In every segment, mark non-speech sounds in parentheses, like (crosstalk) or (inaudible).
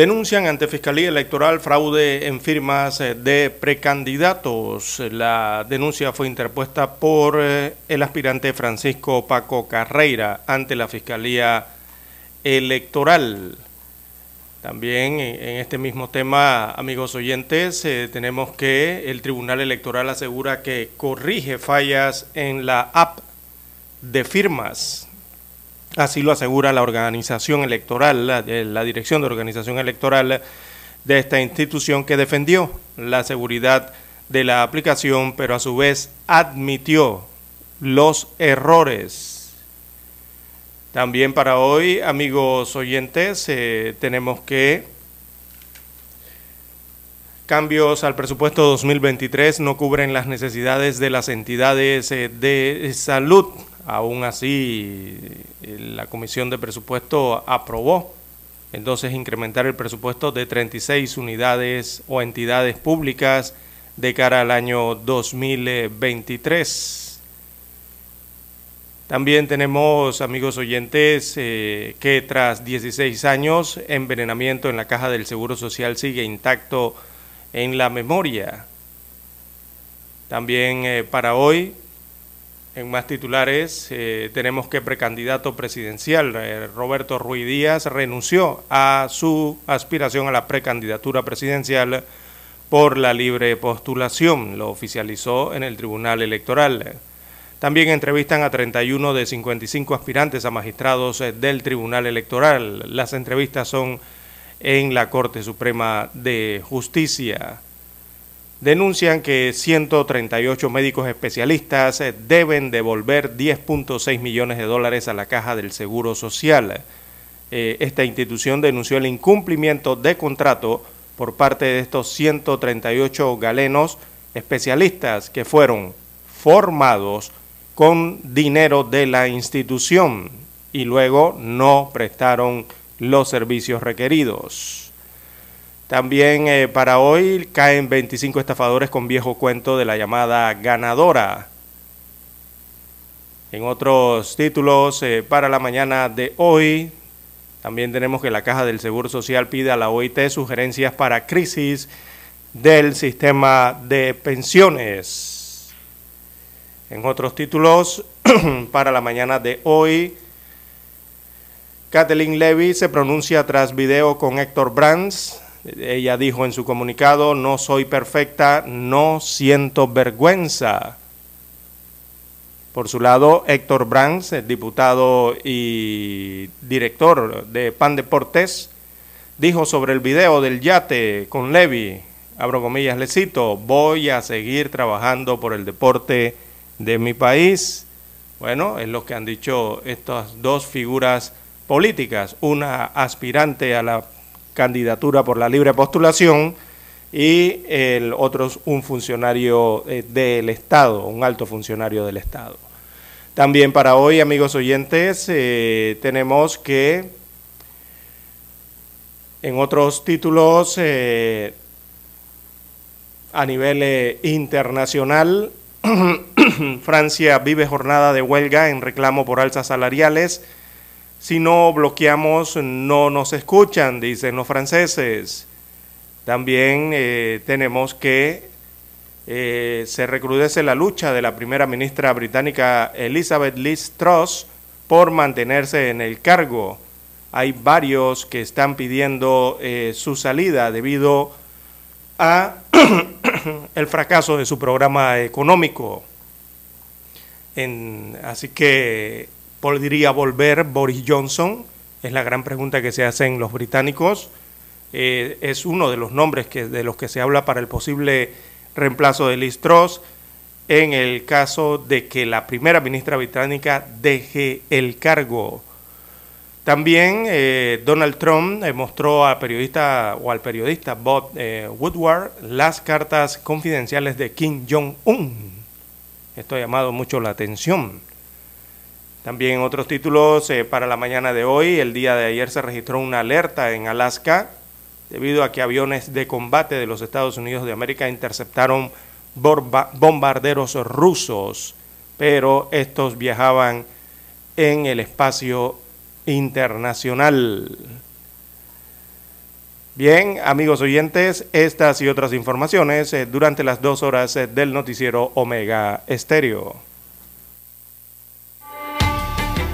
Denuncian ante Fiscalía Electoral fraude en firmas eh, de precandidatos. La denuncia fue interpuesta por eh, el aspirante Francisco Paco Carreira ante la Fiscalía Electoral. También en este mismo tema, amigos oyentes, eh, tenemos que el Tribunal Electoral asegura que corrige fallas en la app de firmas Así lo asegura la organización electoral, la, la, dirección de organización electoral de esta institución que defendió la seguridad de la aplicación, pero a su vez admitió los errores. También para hoy, amigos oyentes, eh, tenemos que cambios al presupuesto 2023 no cubren las necesidades de las entidades eh, de salud Aún así, la Comisión de Presupuesto aprobó entonces incrementar el presupuesto de 36 unidades o entidades públicas de cara al año 2023. También tenemos, amigos oyentes, eh, que tras 16 años, envenenamiento en la caja del Seguro Social sigue intacto en la memoria. También eh, para hoy en más titulares, eh, tenemos que precandidato presidencial eh, Roberto Ruiz Díaz renunció a su aspiración a la precandidatura presidencial por la libre postulación. Lo oficializó en el Tribunal Electoral. También entrevistan a 31 de 55 aspirantes a magistrados del Tribunal Electoral. Las entrevistas son en la Corte Suprema de Justicia denuncian que 138 médicos especialistas deben devolver 10.6 millones de dólares a la caja del Seguro Social. Eh, esta institución denunció el incumplimiento de contrato por parte de estos 138 galenos especialistas que fueron formados con dinero de la institución y luego no prestaron los servicios requeridos. También eh, para hoy caen 25 estafadores con viejo cuento de la llamada ganadora. En otros títulos eh, para la mañana de hoy, también tenemos que la Caja del Seguro Social pide a la OIT sugerencias para crisis del sistema de pensiones. En otros títulos, (clears throat) para la mañana de hoy, Kathleen Levy se pronuncia tras video con Héctor Brands ella dijo en su comunicado, no soy perfecta, no siento vergüenza. Por su lado, Héctor Brands, diputado y director de Pan Deportes, dijo sobre el video del yate con Levi, abro comillas, le cito, voy a seguir trabajando por el deporte de mi país. Bueno, es lo que han dicho estas dos figuras políticas, una aspirante a la candidatura por la libre postulación y el otro un funcionario eh, del Estado, un alto funcionario del Estado. También para hoy, amigos oyentes, eh, tenemos que en otros títulos eh, a nivel internacional, (clears throat) Francia vive jornada de huelga en reclamo por alzas salariales si no bloqueamos, no nos escuchan, dicen los franceses. También eh, tenemos que eh, se recrudece la lucha de la primera ministra británica Elizabeth Liz Truss por mantenerse en el cargo. Hay varios que están pidiendo eh, su salida debido a (coughs) el fracaso de su programa económico. así que podría volver Boris Johnson, es la gran pregunta que se hacen los británicos. Eh, es uno de los nombres que, de los que se habla para el posible reemplazo de Liz Truss en el caso de que la primera ministra británica deje el cargo. También eh, Donald Trump eh, mostró al periodista o al periodista Bob Woodward las cartas confidenciales de Kim Jong-un. Esto ha llamado mucho la atención. También otros títulos para la mañana de hoy. El día de ayer se registró una alerta en Alaska debido a que aviones de combate de los Estados Unidos de América interceptaron bombarderos rusos, pero estos viajaban en el espacio internacional. Bien, amigos oyentes, estas y otras informaciones eh, durante las dos horas eh, del noticiero Omega Estéreo.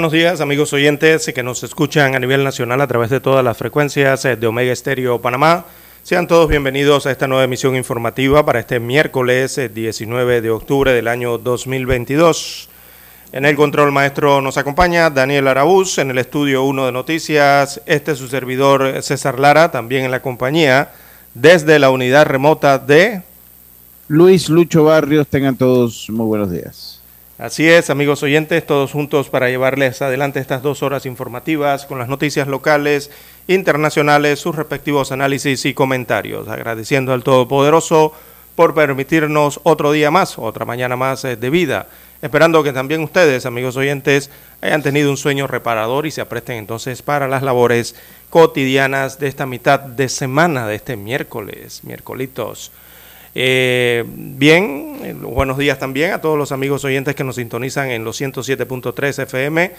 Buenos días, amigos oyentes que nos escuchan a nivel nacional a través de todas las frecuencias eh, de Omega Estéreo Panamá. Sean todos bienvenidos a esta nueva emisión informativa para este miércoles 19 eh, de octubre del año 2022. En el control maestro nos acompaña Daniel Araúz, en el estudio 1 de noticias, este es su servidor César Lara, también en la compañía, desde la unidad remota de... Luis Lucho Barrios, tengan todos muy buenos días. Así es, amigos oyentes, todos juntos para llevarles adelante estas dos horas informativas con las noticias locales, internacionales, sus respectivos análisis y comentarios. Agradeciendo al Todopoderoso por permitirnos otro día más, otra mañana más eh, de vida. Esperando que también ustedes, amigos oyentes, hayan tenido un sueño reparador y se apresten entonces para las labores cotidianas de esta mitad de semana, de este miércoles, miércolitos. Eh, bien, eh, buenos días también a todos los amigos oyentes que nos sintonizan en los 107.3 FM,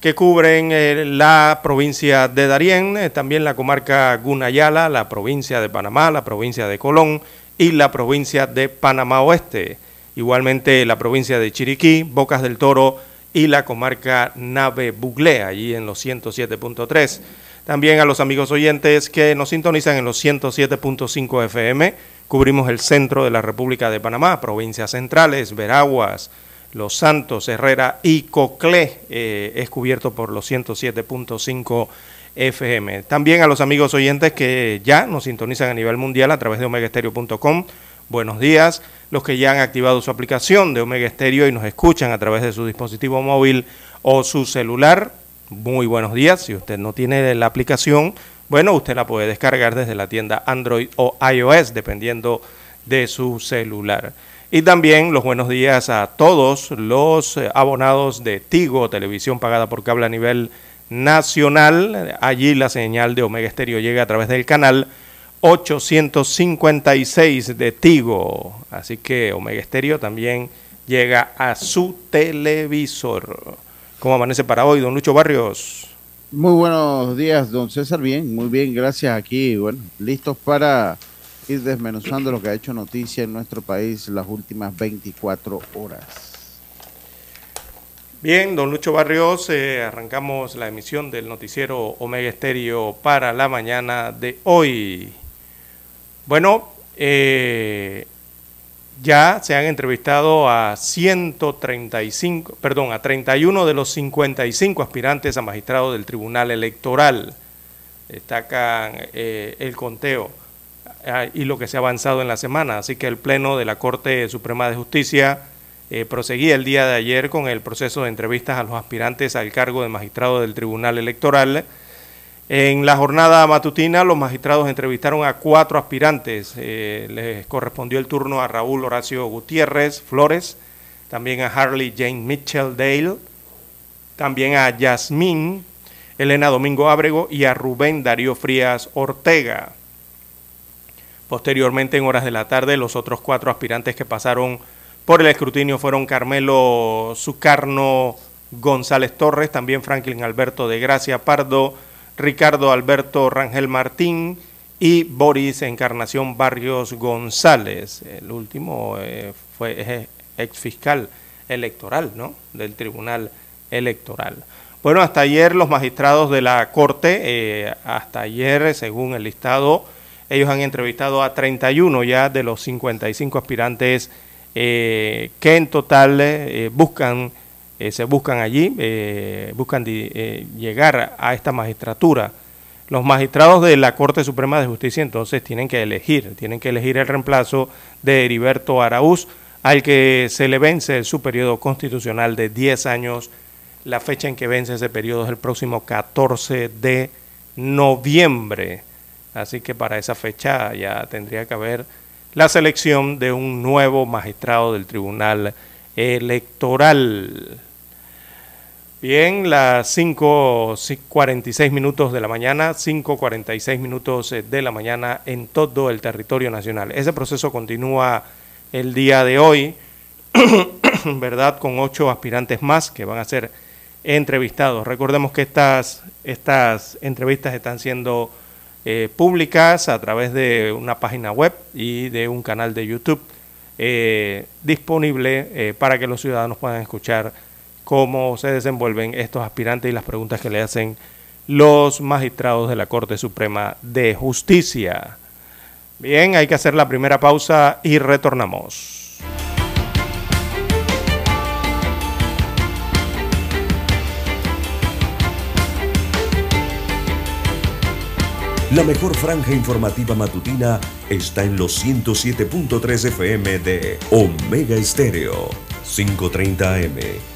que cubren eh, la provincia de Darién, también la comarca Gunayala, la provincia de Panamá, la provincia de Colón y la provincia de Panamá Oeste. Igualmente la provincia de Chiriquí, Bocas del Toro y la comarca Nave Buglé, allí en los 107.3. También a los amigos oyentes que nos sintonizan en los 107.5 FM cubrimos el centro de la República de Panamá, provincias centrales, Veraguas, Los Santos, Herrera y Coclé, eh, es cubierto por los 107.5 FM. También a los amigos oyentes que ya nos sintonizan a nivel mundial a través de omegaestereo.com. Buenos días. Los que ya han activado su aplicación de Omega Stereo y nos escuchan a través de su dispositivo móvil o su celular. Muy buenos días. Si usted no tiene la aplicación, bueno, usted la puede descargar desde la tienda Android o iOS, dependiendo de su celular. Y también los buenos días a todos los eh, abonados de Tigo, televisión pagada por cable a nivel nacional. Allí la señal de Omega Estéreo llega a través del canal 856 de Tigo. Así que Omega Estéreo también llega a su televisor. ¿Cómo amanece para hoy, don Lucho Barrios? Muy buenos días, don César. Bien, muy bien, gracias. Aquí, bueno, listos para ir desmenuzando lo que ha hecho noticia en nuestro país las últimas 24 horas. Bien, don Lucho Barrios, eh, arrancamos la emisión del noticiero Omega Estéreo para la mañana de hoy. Bueno, eh, ya se han entrevistado a 135, perdón, a 31 de los 55 aspirantes a magistrado del Tribunal Electoral. Destacan eh, el conteo ah, y lo que se ha avanzado en la semana. Así que el Pleno de la Corte Suprema de Justicia eh, proseguía el día de ayer con el proceso de entrevistas a los aspirantes al cargo de magistrado del Tribunal Electoral. En la jornada matutina, los magistrados entrevistaron a cuatro aspirantes. Eh, les correspondió el turno a Raúl Horacio Gutiérrez Flores, también a Harley Jane Mitchell Dale, también a Yasmín Elena Domingo Ábrego y a Rubén Darío Frías Ortega. Posteriormente, en horas de la tarde, los otros cuatro aspirantes que pasaron por el escrutinio fueron Carmelo Sucarno González Torres, también Franklin Alberto de Gracia Pardo, Ricardo Alberto Rangel Martín y Boris Encarnación Barrios González. El último eh, fue ex fiscal electoral ¿no? del Tribunal Electoral. Bueno, hasta ayer los magistrados de la Corte, eh, hasta ayer, según el listado, ellos han entrevistado a 31 ya de los 55 aspirantes eh, que en total buscan, eh, se buscan allí, buscan llegar a esta magistratura. Los magistrados de la Corte Suprema de Justicia entonces tienen que elegir, tienen que elegir el reemplazo de Heriberto Araúz, al que se le vence su periodo constitucional de 10 años. La fecha en que vence ese periodo es el próximo 14 de noviembre. Así que para esa fecha ya tendría que haber la selección de un nuevo magistrado del Tribunal Electoral. Bien, las 5.46 minutos de la mañana, 5.46 minutos eh, de la mañana en todo el territorio nacional. Ese proceso continúa el día de hoy, (coughs) ¿verdad? Con ocho aspirantes más que van a ser entrevistados. Recordemos que estas, estas entrevistas están siendo eh, públicas a través de una página web y de un canal de YouTube eh, disponible para que los ciudadanos puedan escuchar cómo se desenvuelven estos aspirantes y las preguntas que le hacen los magistrados de la Corte Suprema de Justicia. Bien, hay que hacer la primera pausa y retornamos. La mejor franja informativa matutina está en los 107.3 FM de Omega Estéreo. 5.30 AM.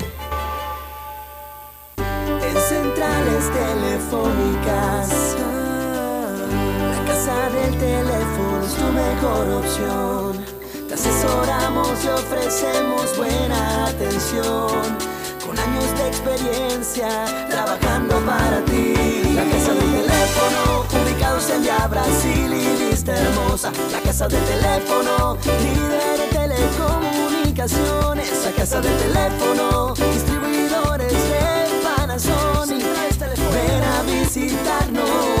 Y ofrecemos buena atención. Con años de experiencia trabajando para ti. La casa del teléfono, ubicados en ya Brasil y vista hermosa. La casa del teléfono, líder de telecomunicaciones. La casa del teléfono, distribuidores de Panasonic. Ven a visitarnos.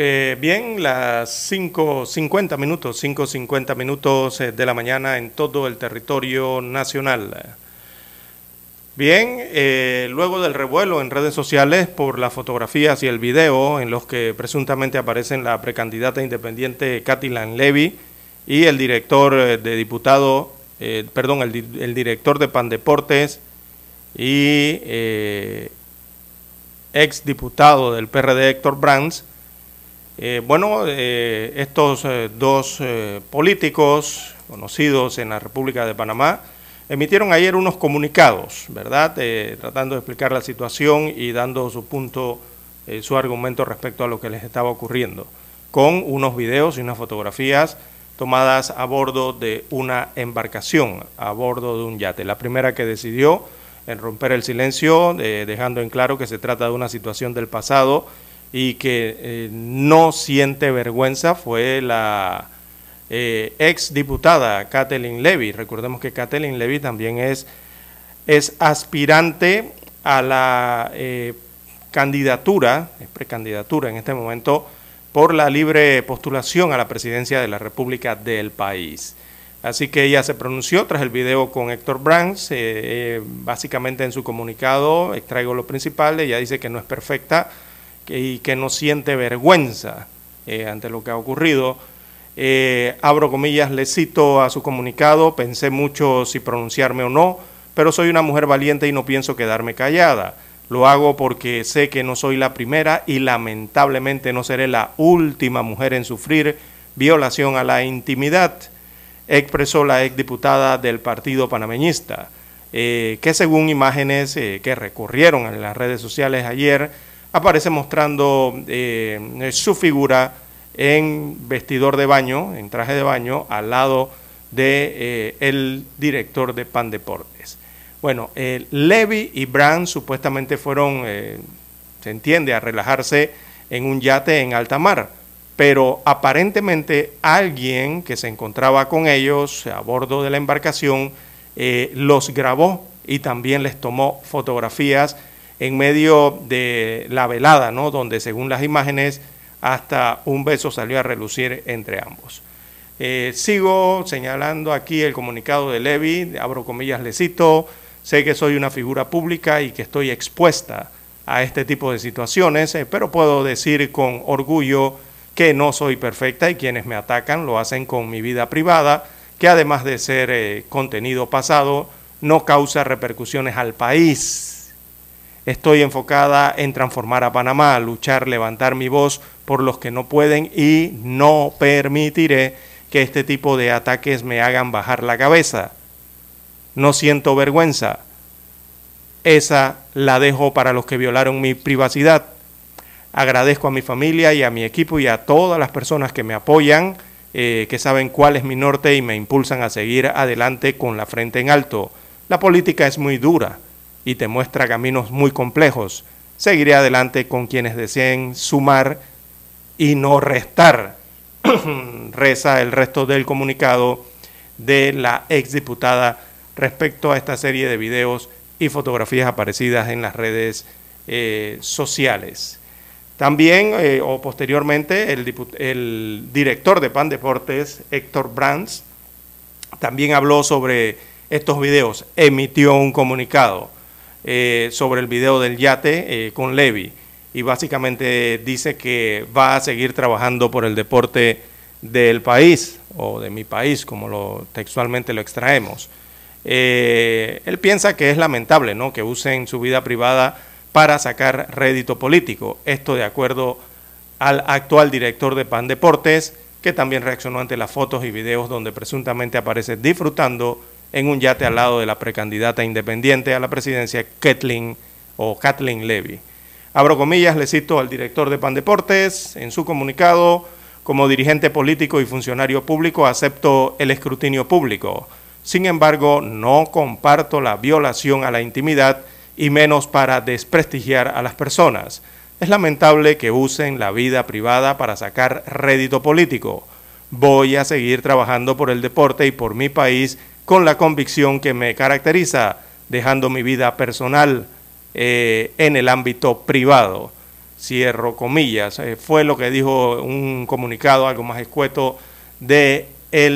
Eh, bien, las 5.50 minutos, 5.50 minutos eh, de la mañana en todo el territorio nacional. Bien, eh, luego del revuelo en redes sociales por las fotografías y el video en los que presuntamente aparecen la precandidata independiente Lan Levy y el director de diputado, perdón, el, el, director de Pandeportes y ex diputado del PRD Héctor Brands, eh, bueno, eh, estos eh, dos políticos conocidos en la República de Panamá emitieron ayer unos comunicados, ¿verdad? tratando de explicar la situación y dando su punto, su argumento respecto a lo que les estaba ocurriendo, con unos videos y unas fotografías tomadas a bordo de una embarcación, a bordo de un yate. La primera que decidió en romper el silencio, dejando en claro que se trata de una situación del pasado y que eh, no siente vergüenza fue la eh, ex diputada Kathleen Levy. Recordemos que Kathleen Levy también es, es aspirante a la eh, candidatura, es precandidatura en este momento, por la libre postulación a la presidencia de la República del país. Así que ella se pronunció tras el video con Héctor Brands, básicamente en su comunicado extraigo lo principal, ella dice que no es perfecta, y que no siente vergüenza eh, ante lo que ha ocurrido. Eh, abro comillas, le cito a su comunicado, pensé mucho si pronunciarme o no, pero soy una mujer valiente y no pienso quedarme callada. Lo hago porque sé que no soy la primera y lamentablemente no seré la última mujer en sufrir violación a la intimidad, expresó la exdiputada del Partido Panameñista, eh, que según imágenes que recurrieron en las redes sociales ayer, aparece mostrando eh, su figura en vestidor de baño, en traje de baño, al lado de eh, el director de Pan Deportes. Bueno, eh, Levy y Brand supuestamente fueron, se entiende, a relajarse en un yate en alta mar, pero aparentemente alguien que se encontraba con ellos a bordo de la embarcación los grabó y también les tomó fotografías en medio de la velada, ¿no? donde según las imágenes hasta un beso salió a relucir entre ambos. Eh, sigo señalando aquí el comunicado de Levi, abro comillas, le cito, sé que soy una figura pública y que estoy expuesta a este tipo de situaciones, eh, pero puedo decir con orgullo que no soy perfecta y quienes me atacan lo hacen con mi vida privada, que además de ser eh, contenido pasado, no causa repercusiones al país Estoy enfocada en transformar a Panamá, luchar, levantar mi voz por los que no pueden y no permitiré que este tipo de ataques me hagan bajar la cabeza. No siento vergüenza. Esa la dejo para los que violaron mi privacidad. Agradezco a mi familia y a mi equipo y a todas las personas que me apoyan eh, que saben cuál es mi norte y me impulsan a seguir adelante con la frente en alto. La política es muy dura y te muestra caminos muy complejos. Seguiré adelante con quienes deseen sumar y no restar. (clears throat) Reza el resto del comunicado de la exdiputada respecto a esta serie de videos y fotografías aparecidas en las redes eh, sociales. También, eh, o posteriormente, el, director de PAN Deportes, Héctor Brands, también habló sobre estos videos, emitió un comunicado eh, sobre el video del yate con Levi y básicamente dice que va a seguir trabajando por el deporte del país o de mi país, como lo, textualmente lo extraemos. Eh, él piensa que es lamentable ¿no? que usen su vida privada para sacar rédito político. Esto de acuerdo al actual director de PAN Deportes, que también reaccionó ante las fotos y videos donde presuntamente aparece disfrutando en un yate al lado de la precandidata independiente a la presidencia, Kathleen o Kathleen Levy. Abro comillas, le cito al director de PAN Deportes en su comunicado, como dirigente político y funcionario público acepto el escrutinio público. Sin embargo, no comparto la violación a la intimidad y menos para desprestigiar a las personas. Es lamentable que usen la vida privada para sacar rédito político. Voy a seguir trabajando por el deporte y por mi país con la convicción que me caracteriza, dejando mi vida personal eh, en el ámbito privado. Cierro comillas. Eh, fue lo que dijo un comunicado algo más escueto de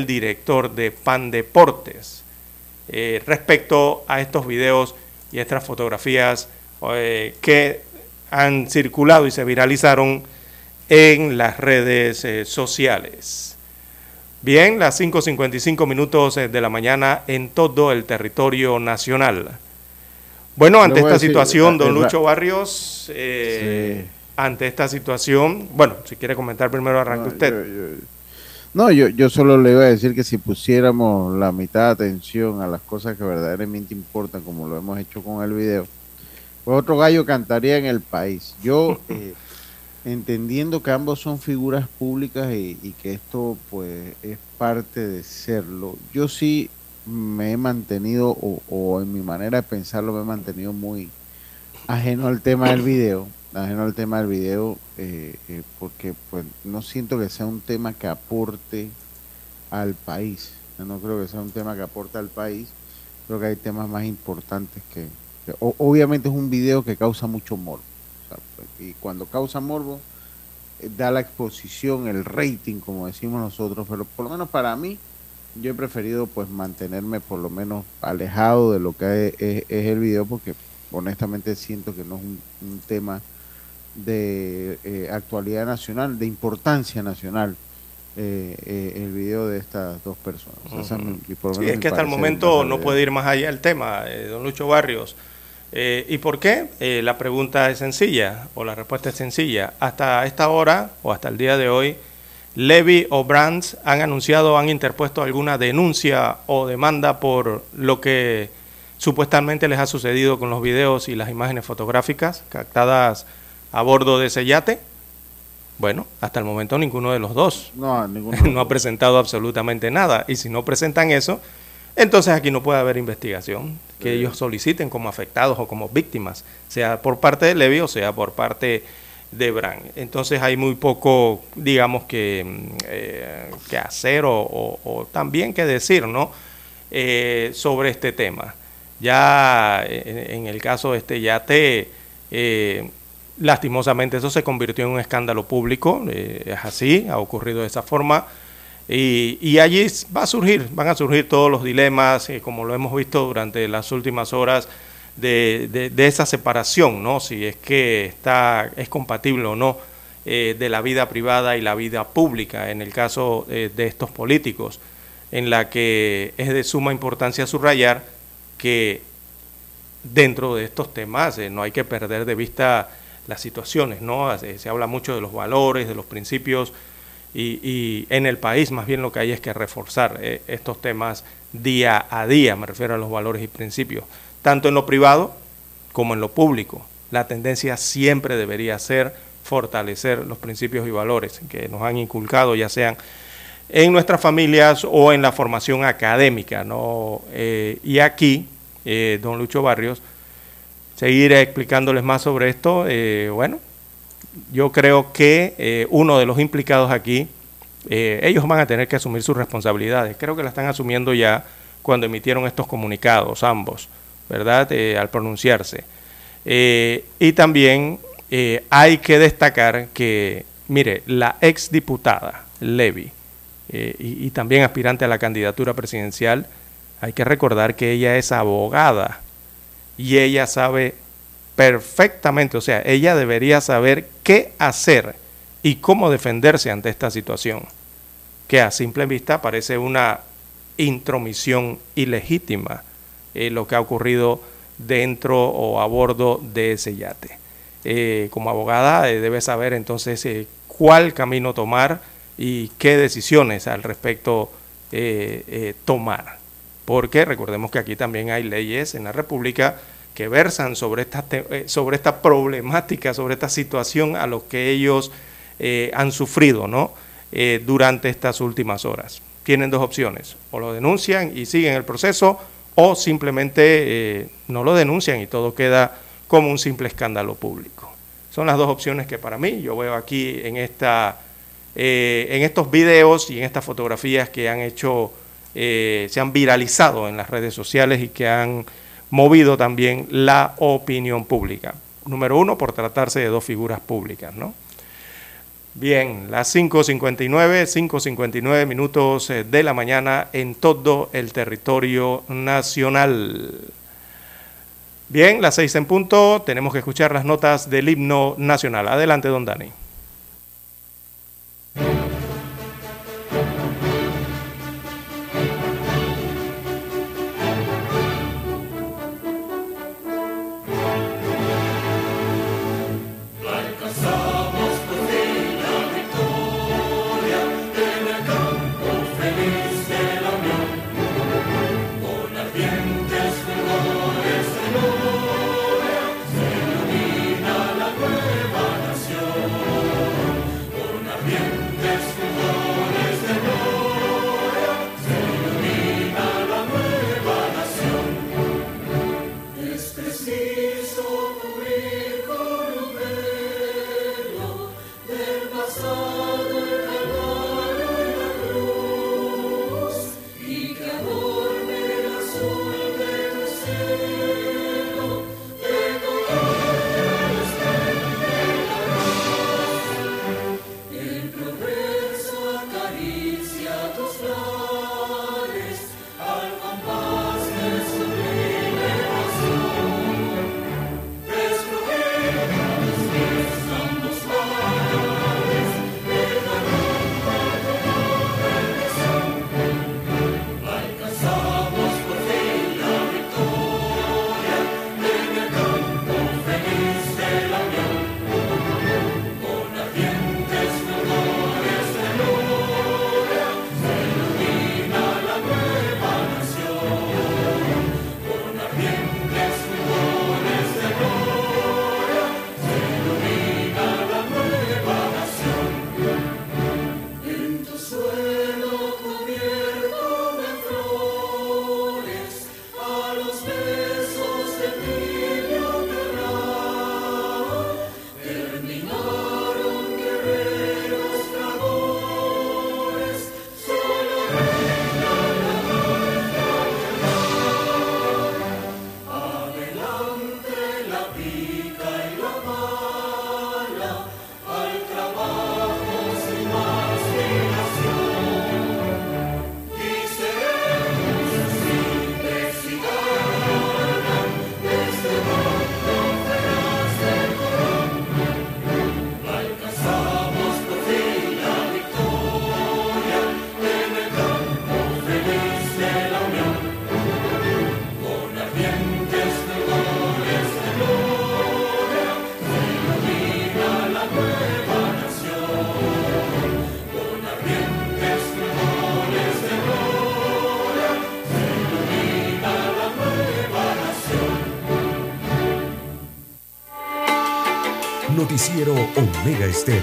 director de Pan Deportes eh, respecto a estos videos y estas fotografías que han circulado y se viralizaron en las redes sociales. Bien, las 5.55 minutos de la mañana en todo el territorio nacional. Bueno, ante esta situación, don Lucho Barrios, ante esta situación, bueno, si quiere comentar primero, arranque usted. No, yo, yo solo le iba a decir que si pusiéramos la mitad de atención a las cosas que verdaderamente importan, como lo hemos hecho con el video, pues otro gallo cantaría en el país. Yo, eh, (laughs) entendiendo que ambos son figuras públicas y, que esto pues es parte de serlo, yo sí me he mantenido, o, en mi manera de pensarlo, me he mantenido muy ajeno al tema del video ajeno al tema del video, eh, eh, porque pues no siento que sea un tema que aporte al país. no creo que sea un tema que aporte al país. Creo que hay temas más importantes que... obviamente es un video que causa mucho morbo. Y cuando causa morbo, eh, da la exposición, el rating, como decimos nosotros. Pero por lo menos para mí, yo he preferido pues mantenerme por lo menos alejado de lo que es, el video, porque honestamente siento que no es un tema de eh, actualidad nacional, de importancia nacional, eh, eh, el video de estas dos personas. es, que hasta el momento no puede ir más allá el tema, don Lucho Barrios. ¿Y por qué? la pregunta es sencilla, o la respuesta es sencilla. Hasta esta hora, o hasta el día de hoy, Levy o Brands han anunciado, han interpuesto alguna denuncia o demanda por lo que supuestamente les ha sucedido con los videos y las imágenes fotográficas captadas a bordo de ese yate? Bueno, hasta el momento ninguno de los dos no, (laughs) no ha presentado absolutamente nada. Y si no presentan eso, entonces aquí no puede haber investigación que ellos soliciten como afectados o como víctimas, sea por parte de Levi o sea por parte de Bran. Entonces hay muy poco, digamos, que, mm, eh, que hacer o, también que decir, ¿no? Eh, sobre este tema. Ya en, el caso de este yate, eh, Lastimosamente eso se convirtió en un escándalo público, eh, es así, ha ocurrido de esa forma. Y, allí va a surgir, van a surgir todos los dilemas, eh, como lo hemos visto durante las últimas horas, de, esa separación, ¿no? Si es que está, es compatible o no eh, de la vida privada y la vida pública, en el caso de estos políticos, en la que es de suma importancia subrayar que dentro de estos temas no hay que perder de vista las situaciones, ¿no? Se, habla mucho de los valores, de los principios, y, en el país más bien lo que hay es que reforzar eh, estos temas día a día, me refiero a los valores y principios, tanto en lo privado como en lo público. La tendencia siempre debería ser fortalecer los principios y valores que nos han inculcado, ya sean en nuestras familias o en la formación académica. ¿no? Eh, y aquí, eh, don Lucho Barrios, seguir explicándoles más sobre esto. Eh, bueno, yo creo que uno de los implicados aquí, ellos van a tener que asumir sus responsabilidades. Creo que la están asumiendo ya cuando emitieron estos comunicados, ambos, ¿verdad? al pronunciarse. y también hay que destacar que, mire, la exdiputada Levy, eh, y, también aspirante a la candidatura presidencial, hay que recordar que ella es abogada y ella sabe perfectamente, o sea, ella debería saber qué hacer y cómo defenderse ante esta situación, que a simple vista parece una intromisión ilegítima eh, lo que ha ocurrido dentro o a bordo de ese yate. Eh, como abogada debe saber entonces cuál camino tomar, y qué decisiones al respecto eh, eh, tomar. Porque recordemos que aquí también hay leyes en la República que versan sobre esta, eh, sobre esta problemática, sobre esta situación a lo que ellos han sufrido ¿no? durante estas últimas horas. Tienen dos opciones, o lo denuncian y siguen el proceso, o simplemente no lo denuncian y todo queda como un simple escándalo público. Son las dos opciones que para mí yo veo aquí en esta eh, en estos videos y en estas fotografías que han hecho, eh, se han viralizado en las redes sociales y que han movido también la opinión pública. Número uno, por tratarse de dos figuras públicas, ¿no? Bien, las 5.59, 5.59 minutos eh, de la mañana en todo el territorio nacional. Bien, las seis en punto, tenemos que escuchar las notas del himno nacional. Adelante, don Dani. Omega Estéreo.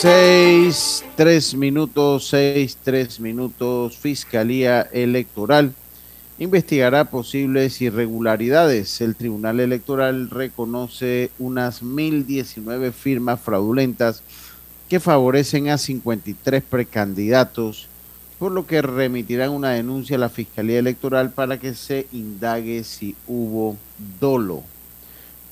Seis, tres minutos, seis, tres minutos, Fiscalía Electoral investigará posibles irregularidades. El Tribunal Electoral reconoce unas 1.019 firmas fraudulentas que favorecen a 53 precandidatos, por lo que remitirán una denuncia a la Fiscalía Electoral para que se indague si hubo dolo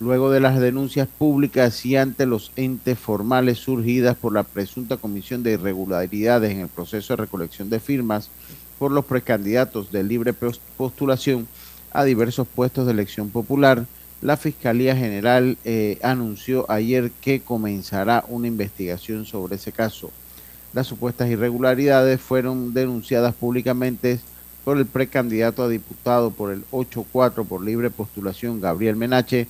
luego de las denuncias públicas y ante los entes formales surgidas por la presunta comisión de irregularidades en el proceso de recolección de firmas por los precandidatos de libre postulación a diversos puestos de elección popular, la Fiscalía General eh, anunció ayer que comenzará una investigación sobre ese caso. Las supuestas irregularidades fueron denunciadas públicamente por el precandidato a diputado por el 8-4 por libre postulación Gabriel Menache,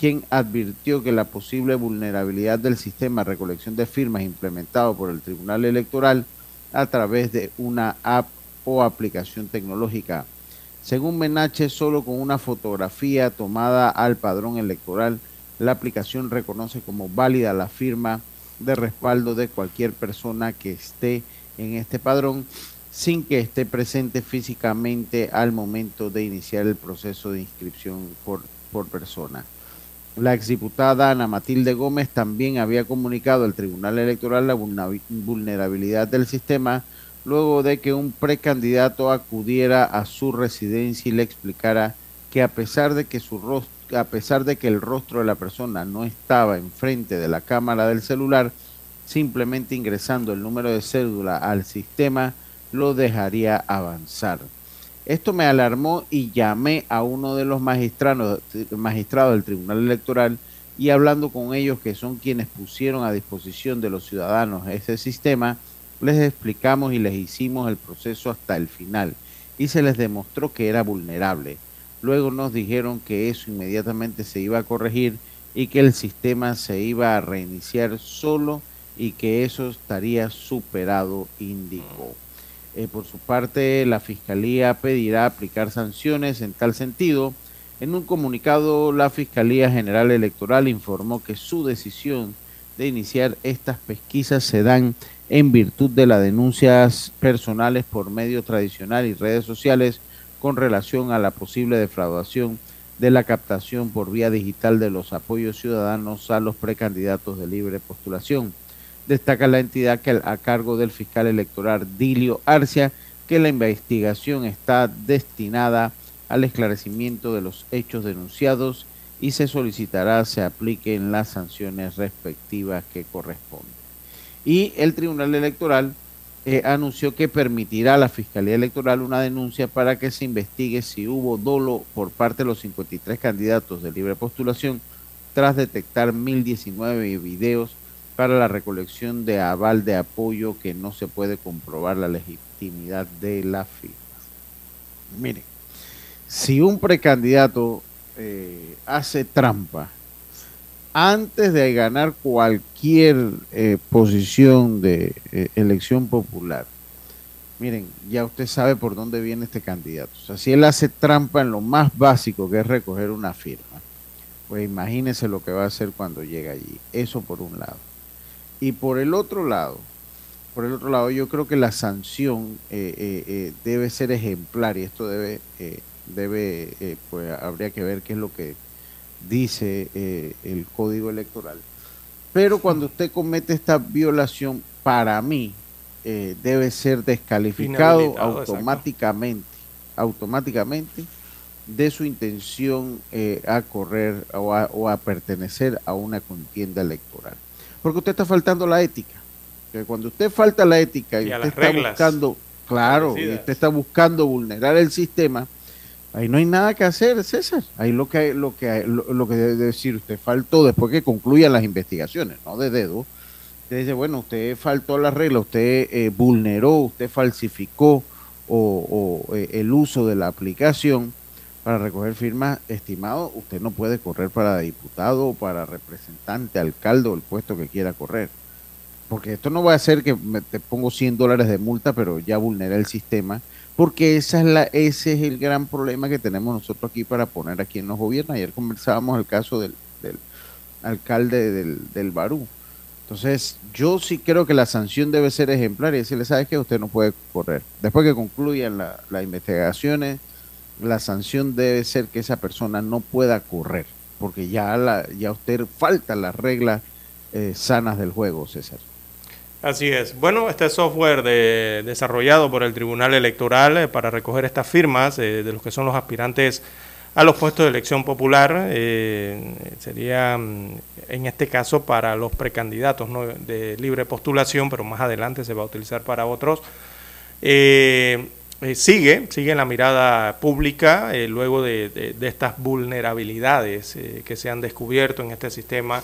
quien advirtió que la posible vulnerabilidad del sistema de recolección de firmas implementado por el Tribunal Electoral a través de una app o aplicación tecnológica. Según Menache, solo con una fotografía tomada al padrón electoral, la aplicación reconoce como válida la firma de respaldo de cualquier persona que esté en este padrón sin que esté presente físicamente al momento de iniciar el proceso de inscripción por, por persona. La exdiputada Ana Matilde Gómez también había comunicado al Tribunal Electoral la vulnerabilidad del sistema luego de que un precandidato acudiera a su residencia y le explicara que a pesar de que su rostro, a pesar de que el rostro de la persona no estaba enfrente de la cámara del celular, simplemente ingresando el número de cédula al sistema lo dejaría avanzar. Esto me alarmó y llamé a uno de los magistrados, magistrados del Tribunal Electoral y hablando con ellos, que son quienes pusieron a disposición de los ciudadanos ese sistema, les explicamos y les hicimos el proceso hasta el final y se les demostró que era vulnerable. Luego nos dijeron que eso inmediatamente se iba a corregir y que el sistema se iba a reiniciar solo y que eso estaría superado, indicó. Eh, por su parte, la Fiscalía pedirá aplicar sanciones en tal sentido. En un comunicado, la Fiscalía General Electoral informó que su decisión de iniciar estas pesquisas se dan en virtud de las denuncias personales por medio tradicional y redes sociales con relación a la posible defraudación de la captación por vía digital de los apoyos ciudadanos a los precandidatos de libre postulación. Destaca la entidad que a cargo del fiscal electoral Dilio Arcia que la investigación está destinada al esclarecimiento de los hechos denunciados y se solicitará se apliquen las sanciones respectivas que corresponden. Y el Tribunal Electoral eh, anunció que permitirá a la Fiscalía Electoral una denuncia para que se investigue si hubo dolo por parte de los 53 candidatos de libre postulación tras detectar 1.019 videos para la recolección de aval de apoyo que no se puede comprobar la legitimidad de la firma. Miren, si un precandidato eh, hace trampa antes de ganar cualquier eh, posición de eh, elección popular, miren, ya usted sabe por dónde viene este candidato. O sea, si él hace trampa en lo más básico que es recoger una firma, pues imagínese lo que va a hacer cuando llegue allí. Eso por un lado. Y por el otro lado, por el otro lado, yo creo que la sanción eh, eh, eh, debe ser ejemplar y esto debe, debe pues habría que ver qué es lo que dice el código electoral. Pero cuando usted comete esta violación, para mí debe ser descalificado automáticamente, automáticamente de su intención a correr o a pertenecer a una contienda electoral. Porque usted está faltando la ética. Que cuando usted falta la ética y, usted está buscando, claro, y usted está buscando vulnerar el sistema, ahí no hay nada que hacer, César. Ahí lo que lo que lo, que debe decir usted faltó después que concluyan las investigaciones, no de dedo. Usted dice, bueno, usted faltó a la regla, usted eh, vulneró, usted falsificó o, eh, el uso de la aplicación para recoger firmas, estimado, usted no puede correr para diputado o para representante, alcalde o el puesto que quiera correr. Porque esto no va a ser que me, te pongo 100 dólares de multa, pero ya vulnera el sistema. Porque esa es la, ese es el gran problema que tenemos nosotros aquí para poner a quien nos gobierna. Ayer conversábamos el caso del, alcalde del, Barú. Entonces, yo sí creo que la sanción debe ser ejemplar y decirle, ¿sabes que Usted no puede correr. Después que concluyan las investigaciones, la sanción debe ser que esa persona no pueda correr, porque ya, la, ya usted falta las reglas eh, sanas del juego, César. Así es. Bueno, este software desarrollado por el Tribunal Electoral eh, para recoger estas firmas eh, de los que son los aspirantes a los puestos de elección popular sería mm, en este caso para los precandidatos de libre postulación, pero más adelante se va a utilizar para otros. Eh, sigue, sigue en la mirada pública eh, luego de, estas vulnerabilidades eh, que se han descubierto en este sistema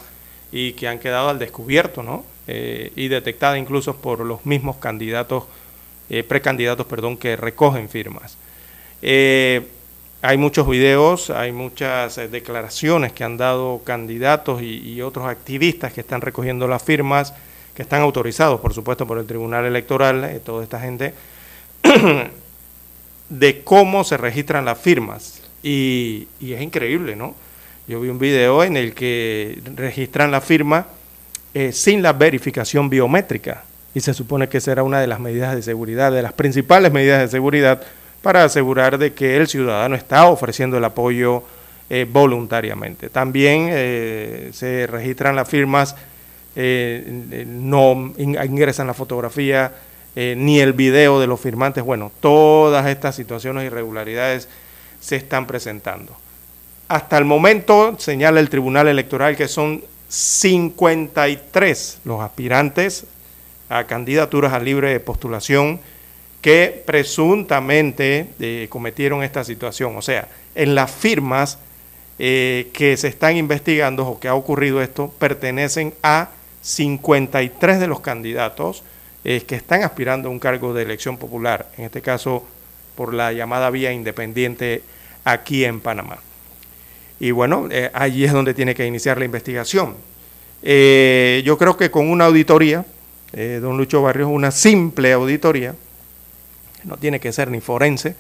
y que han quedado al descubierto, ¿no? Y detectadas incluso por los mismos candidatos, precandidatos, perdón, que recogen firmas. hay muchos videos, hay muchas declaraciones que han dado candidatos y otros activistas que están recogiendo las firmas, que están autorizados, por supuesto, por el Tribunal Electoral, toda esta gente (coughs) de cómo se registran las firmas. Y, es increíble, ¿no? Yo vi un video en el que registran la firma eh, sin la verificación biométrica. Y se supone que esa era una de las medidas de seguridad, de las principales medidas de seguridad para asegurar de que el ciudadano está ofreciendo el apoyo eh, voluntariamente. También eh, se registran las firmas, no ingresan la fotografía ni el video de los firmantes. Bueno, todas estas situaciones e irregularidades se están presentando. Hasta el momento señala el Tribunal Electoral que son 53 los aspirantes a candidaturas a libre postulación que presuntamente eh, cometieron esta situación. O sea, en las firmas eh, que se están investigando o que ha ocurrido esto, pertenecen a 53 de los candidatos que están aspirando a un cargo de elección popular, en este caso por la llamada vía independiente aquí en Panamá. Y bueno, eh, allí es donde tiene que iniciar la investigación. Eh, yo creo que con una auditoría, eh, don Lucho Barrios, una simple auditoría, no tiene que ser ni forense,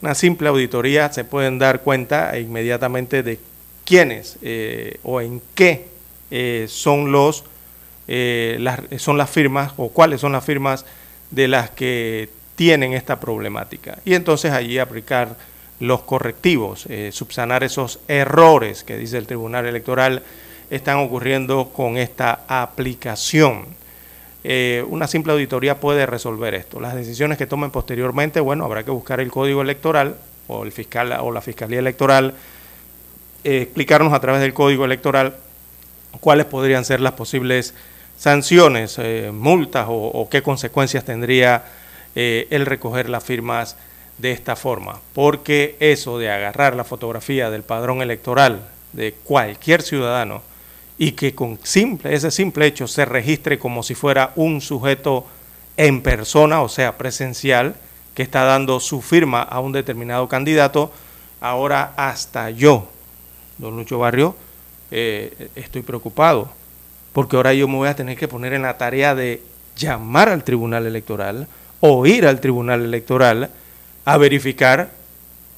una simple auditoría se pueden dar cuenta inmediatamente de quiénes o en qué son los eh, son las firmas o cuáles son las firmas de las que tienen esta problemática. Y entonces allí aplicar los correctivos, eh, subsanar esos errores que dice el Tribunal Electoral están ocurriendo con esta aplicación. Eh, una simple auditoría puede resolver esto. Las decisiones que tomen posteriormente, bueno, habrá que buscar el código electoral o el fiscal o la fiscalía electoral, explicarnos a través del código electoral cuáles podrían ser las posibles sanciones, eh, multas o, qué consecuencias tendría eh, el recoger las firmas de esta forma. Porque eso de agarrar la fotografía del padrón electoral de cualquier ciudadano y que con simple, ese simple hecho se registre como si fuera un sujeto en persona, o sea, presencial, que está dando su firma a un determinado candidato, ahora hasta yo, don Lucho Barrio, eh, estoy preocupado porque ahora yo me voy a tener que poner en la tarea de llamar al tribunal electoral o ir al tribunal electoral a verificar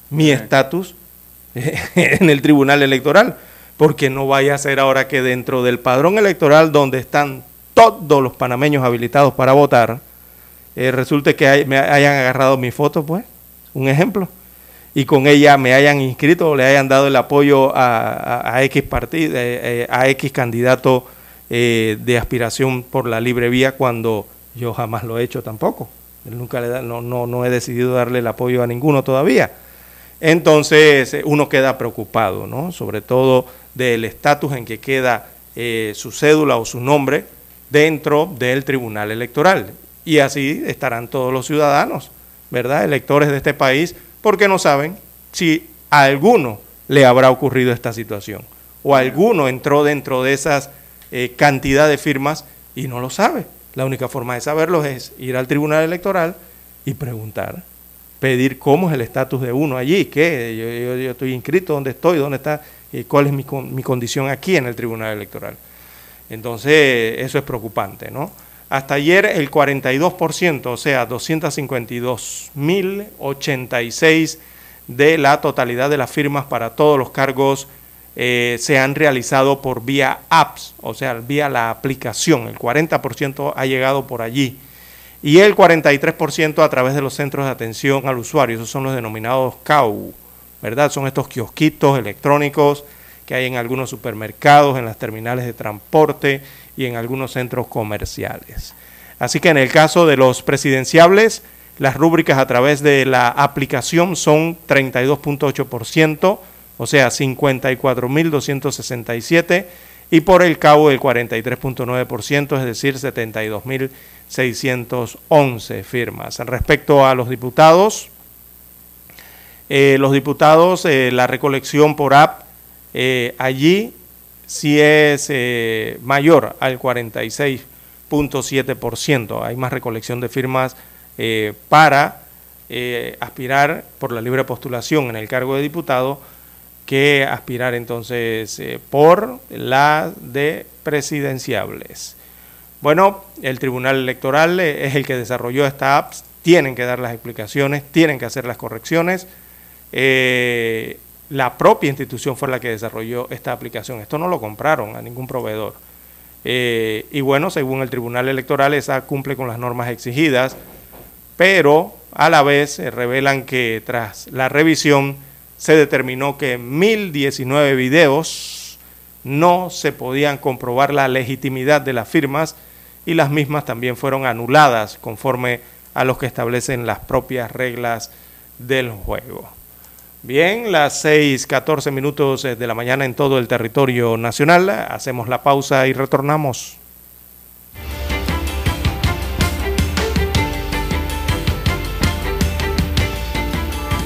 mi estatus (laughs) en el tribunal electoral, porque no vaya a ser ahora que dentro del padrón electoral donde están todos los panameños habilitados para votar, eh, resulte que me hayan agarrado mi foto, pues, un ejemplo, y con ella me hayan inscrito o le hayan dado el apoyo a, X partido, eh, eh, a X candidato eh, de aspiración por la libre vía cuando yo jamás lo he hecho tampoco. Nunca le no, no, no he decidido darle el apoyo a ninguno todavía. Entonces eh, uno queda preocupado, ¿no? Sobre todo del estatus en que queda eh, su cédula o su nombre dentro del Tribunal Electoral. Y así estarán todos los ciudadanos, ¿verdad? Electores de este país, porque no saben si a alguno le habrá ocurrido esta situación o alguno entró dentro de esas eh, cantidad de firmas y no lo sabe. La única forma de saberlo es ir al tribunal electoral y preguntar, pedir cómo es el estatus de uno allí, qué, yo, estoy inscrito, dónde estoy, dónde está, y cuál es mi, mi condición aquí en el tribunal electoral. Entonces, eso es preocupante, ¿no? Hasta ayer el 42%, o sea, 252.086 de la totalidad de las firmas para todos los cargos eh, se han realizado por vía apps, o sea, vía la aplicación. El 40% ha llegado por allí. Y el 43% a través de los centros de atención al usuario. Esos son los denominados CAU, ¿verdad? Son estos kiosquitos electrónicos que hay en algunos supermercados, en las terminales de transporte y en algunos centros comerciales. Así que en el caso de los presidenciables, las rúbricas a través de la aplicación son 32.8%, o sea, 54.267, y por el cabo el 43.9%, es decir, 72.611 firmas. Respecto a los diputados, eh, los diputados, eh, la recolección por app, eh, allí sí es mayor al 46.7%. Hay más recolección de firmas para aspirar por la libre postulación en el cargo de diputado que aspirar entonces eh, por la de presidenciables. Bueno, el Tribunal Electoral eh, es el que desarrolló esta app, tienen que dar las explicaciones, tienen que hacer las correcciones. Eh, la propia institución fue la que desarrolló esta aplicación. Esto no lo compraron a ningún proveedor. y bueno, según el Tribunal Electoral, esa cumple con las normas exigidas, pero a la vez revelan que tras la revisión, se determinó que en 1019 videos no se podían comprobar la legitimidad de las firmas y las mismas también fueron anuladas conforme a los que establecen las propias reglas del juego. Bien, las 6:14 minutos de la mañana en todo el territorio nacional. Hacemos la pausa y retornamos.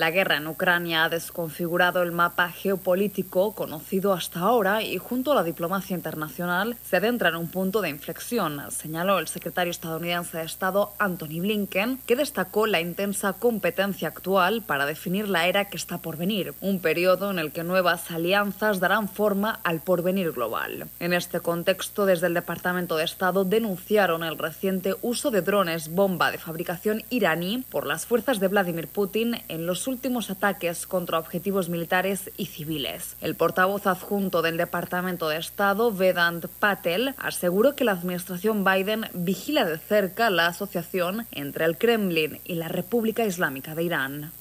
La guerra en Ucrania ha desconfigurado el mapa geopolítico conocido hasta ahora y junto a la diplomacia internacional se adentra en un punto de inflexión, señaló el secretario estadounidense de Estado Anthony Blinken, que destacó la intensa competencia actual para definir la era que está por venir, un periodo en el que nuevas alianzas darán forma al porvenir global. En este contexto, desde el Departamento de Estado denunciaron el reciente uso de drones bomba de fabricación iraní por las fuerzas de Vladimir Putin en los últimos ataques contra objetivos militares y civiles. El portavoz adjunto del Departamento de Estado, Vedant Patel, aseguró que la administración Biden vigila de cerca la asociación entre el Kremlin y la República Islámica de Irán.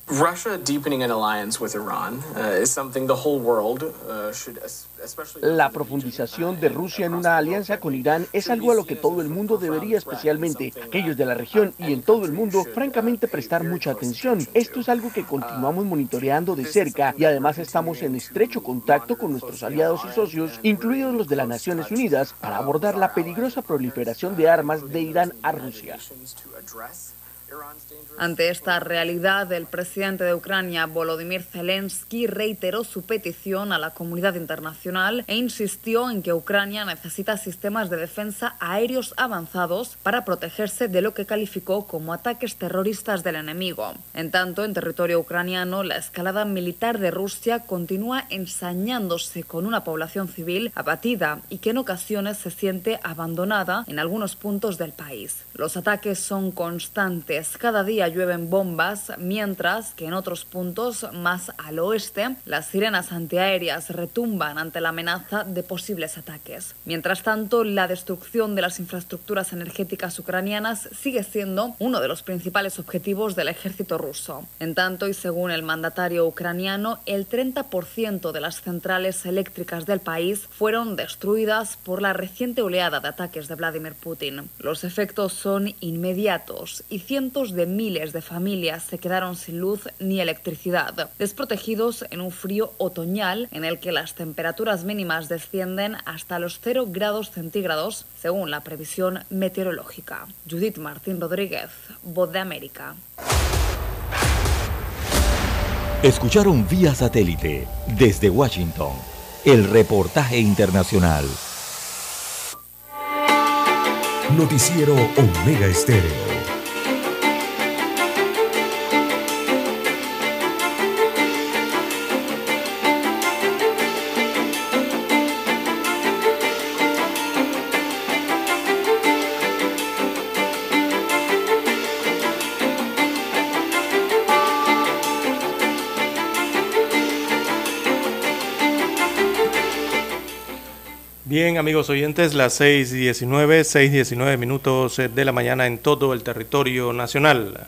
La profundización de Rusia en una alianza con Irán es algo a lo que todo el mundo debería, especialmente aquellos de la región y en todo el mundo, francamente prestar mucha atención. Esto es algo que continuamos monitoreando de cerca y además estamos en estrecho contacto con nuestros aliados y socios, incluidos los de las Naciones Unidas, para abordar la peligrosa proliferación de armas de Irán a Rusia. Ante esta realidad, el presidente de Ucrania, Volodymyr Zelensky, reiteró su petición a la comunidad internacional e insistió en que Ucrania necesita sistemas de defensa aéreos avanzados para protegerse de lo que calificó como ataques terroristas del enemigo. En tanto, en territorio ucraniano, la escalada militar de Rusia continúa ensañándose con una población civil abatida y que en ocasiones se siente abandonada en algunos puntos del país. Los ataques son constantes cada día llueven bombas, mientras que en otros puntos más al oeste las sirenas antiaéreas retumban ante la amenaza de posibles ataques. Mientras tanto, la destrucción de las infraestructuras energéticas ucranianas sigue siendo uno de los principales objetivos del ejército ruso. En tanto, y según el mandatario ucraniano, el 30% de las centrales eléctricas del país fueron destruidas por la reciente oleada de ataques de Vladimir Putin. Los efectos son inmediatos y cientos de miles de familias se quedaron sin luz ni electricidad, desprotegidos en un frío otoñal en el que las temperaturas mínimas descienden hasta los 0 grados centígrados, según la previsión meteorológica. Judith Martín Rodríguez, Voz de América. Escucharon vía satélite desde Washington el reportaje internacional. Noticiero Omega Estéreo. Amigos oyentes, las 6 y 19, 6 19 minutos de la mañana en todo el territorio nacional.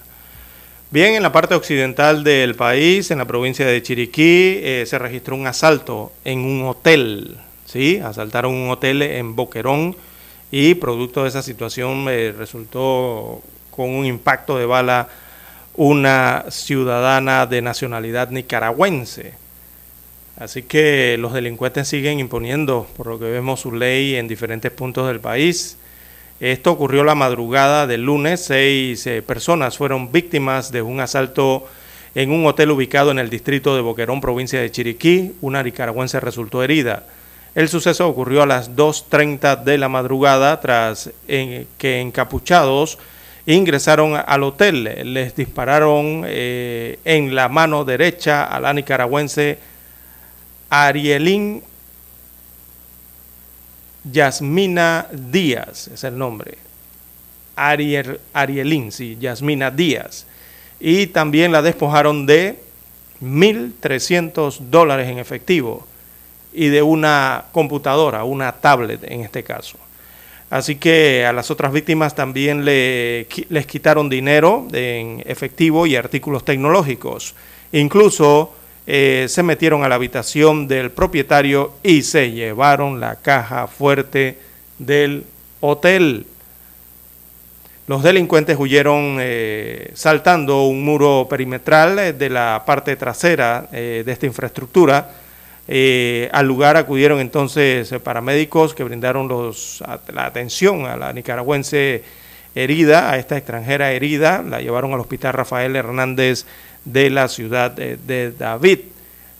Bien, en la parte occidental del país, en la provincia de Chiriquí, eh, se registró un asalto en un hotel. ¿sí? Asaltaron un hotel en Boquerón y producto de esa situación eh, resultó con un impacto de bala una ciudadana de nacionalidad nicaragüense. Así que los delincuentes siguen imponiendo, por lo que vemos, su ley en diferentes puntos del país. Esto ocurrió la madrugada del lunes. Seis eh, personas fueron víctimas de un asalto en un hotel ubicado en el distrito de Boquerón, provincia de Chiriquí. Una nicaragüense resultó herida. El suceso ocurrió a las 2.30 de la madrugada tras que encapuchados ingresaron al hotel. Les dispararon eh, en la mano derecha a la nicaragüense Arielín Yasmina Díaz, es el nombre. Ariel, Arielín, sí, Yasmina Díaz. Y también la despojaron de 1.300 dólares en efectivo y de una computadora, una tablet en este caso. Así que a las otras víctimas también le, les quitaron dinero en efectivo y artículos tecnológicos. Incluso eh, se metieron a la habitación del propietario y se llevaron la caja fuerte del hotel. Los delincuentes huyeron eh, saltando un muro perimetral eh, de la parte trasera de esta infraestructura. al lugar acudieron entonces paramédicos que brindaron la atención a la nicaragüense herida, a esta extranjera herida, la llevaron al hospital Rafael Hernández de la ciudad de, David.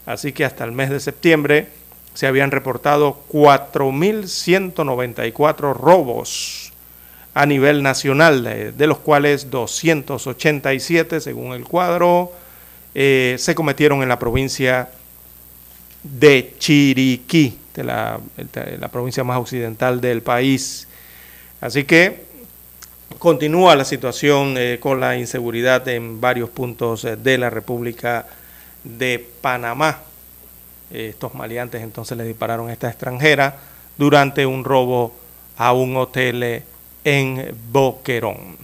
Así que hasta el mes de septiembre se habían reportado 4.194 robos a nivel nacional, de, los cuales 287, según el cuadro, eh, se cometieron en la provincia de Chiriquí, de la, la provincia más occidental del país. Así que Continúa la situación eh, con la inseguridad en varios puntos eh, de la República de Panamá. estos maleantes entonces le dispararon a esta extranjera durante un robo a un hotel en Boquerón.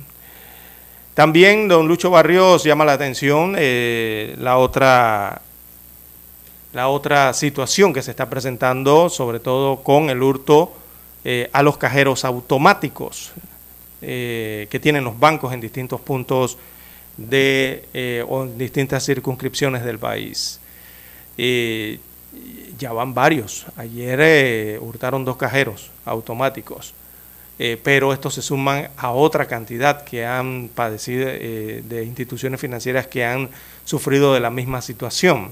También don Lucho Barrios llama la atención eh, la otra la otra situación que se está presentando, sobre todo con el hurto a los cajeros automáticos. Eh, que tienen los bancos en distintos puntos de eh, o en distintas circunscripciones del país. Eh, ya van varios. Ayer hurtaron dos cajeros automáticos, pero estos se suman a otra cantidad que han padecido de instituciones financieras que han sufrido de la misma situación.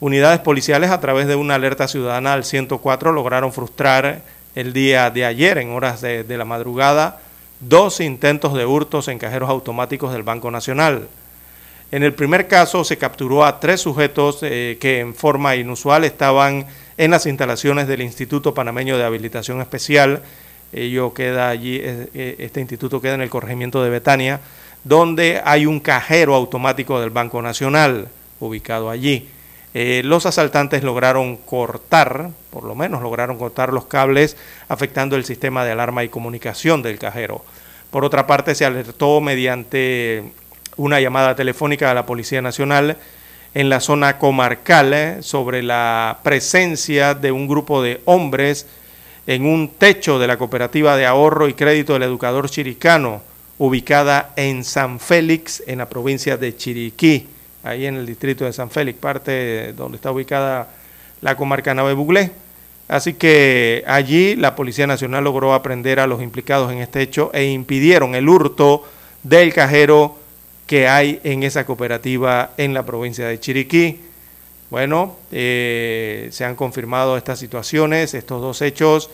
Unidades policiales a través de una alerta ciudadana al 104 lograron frustrar el día de ayer en horas de, de la madrugada dos intentos de hurtos en cajeros automáticos del Banco Nacional. En el primer caso se capturó a tres sujetos eh, que en forma inusual estaban en las instalaciones del Instituto Panameño de Habilitación Especial. Ello queda allí, eh, eh, este instituto queda en el corregimiento de Betania, donde hay un cajero automático del Banco Nacional ubicado allí. Los asaltantes lograron cortar, por lo menos lograron cortar los cables afectando el sistema de alarma y comunicación del cajero. Por otra parte, se alertó mediante una llamada telefónica a la Policía Nacional en la zona comarcal sobre la presencia de un grupo de hombres en un techo de la cooperativa de ahorro y crédito del educador chiricano, ubicada en San Félix, en la provincia de Chiriquí, ahí en el distrito de San Félix, parte donde está ubicada la comarca Nave Buglé. Así que allí la Policía Nacional logró aprender a los implicados en este hecho e impidieron el hurto del cajero que hay en esa cooperativa en la provincia de Chiriquí. Bueno, eh, se han confirmado estas situaciones, estos dos hechos,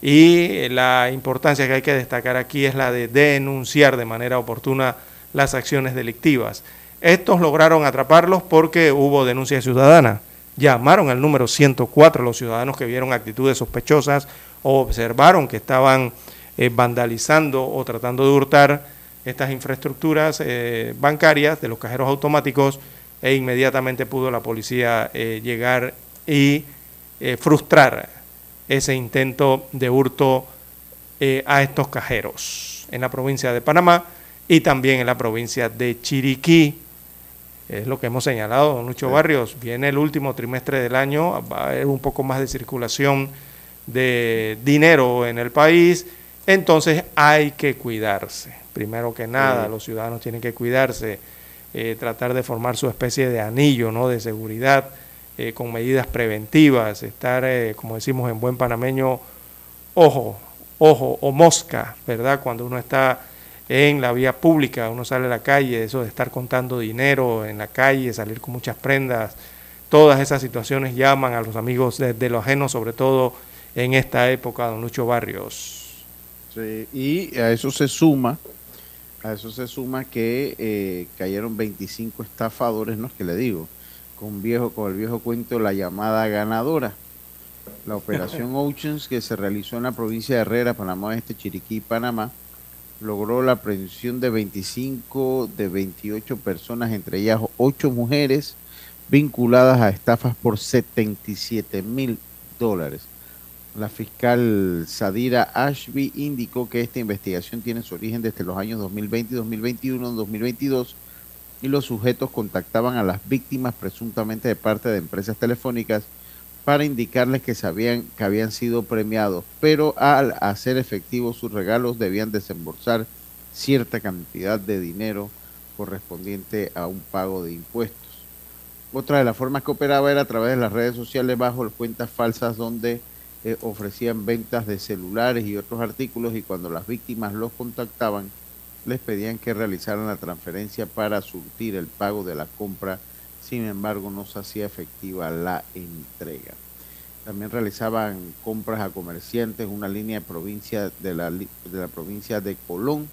y la importancia que hay que destacar aquí es la de denunciar de manera oportuna las acciones delictivas. Estos lograron atraparlos porque hubo denuncia ciudadana. Llamaron al número 104 los ciudadanos que vieron actitudes sospechosas o observaron que estaban eh, vandalizando o tratando de hurtar estas infraestructuras eh, bancarias de los cajeros automáticos e inmediatamente pudo la policía eh, llegar y eh, frustrar ese intento de hurto a estos cajeros en la provincia de Panamá y también en la provincia de Chiriquí. Es lo que hemos señalado, Lucho Barrios. Viene el último trimestre del año, va a haber un poco más de circulación de dinero en el país, entonces hay que cuidarse primero que nada, los ciudadanos tienen que cuidarse, eh, tratar de formar su especie de anillo ¿no? de seguridad eh, con medidas preventivas, estar, eh, como decimos en buen panameño, ojo, ojo o mosca, ¿verdad? Cuando uno está en la vía pública, uno sale a la calle, eso de estar contando dinero en la calle, salir con muchas prendas, todas esas situaciones llaman a los amigos de, de lo ajeno, sobre todo en esta época, don Lucho Barrios. Sí, y a eso se suma a eso se suma que eh, cayeron 25 estafadores, no es que le digo, con, viejo, con el viejo cuento la llamada ganadora. La operación (laughs) Oceans que se realizó en la provincia de Herrera, Panamá Este, Chiriquí, Panamá, logró la aprehensión de 25 de 28 personas, entre ellas 8 mujeres vinculadas a estafas por 77 mil dólares. La fiscal Sadira Ashby indicó que esta investigación tiene su origen desde los años 2020 2021, 2022 y los sujetos contactaban a las víctimas presuntamente de parte de empresas telefónicas para indicarles que sabían que habían sido premiados, pero al hacer efectivos sus regalos debían desembolsar cierta cantidad de dinero correspondiente a un pago de impuestos. Otra de las formas que operaba era a través de las redes sociales bajo cuentas falsas donde eh, ofrecían ventas de celulares y otros artículos y cuando las víctimas los contactaban les pedían que realizaran la transferencia para surtir el pago de la compra, sin embargo no se hacía efectiva la entrega. También realizaban compras a comerciantes, una línea de provincia de la, de la provincia de Colón,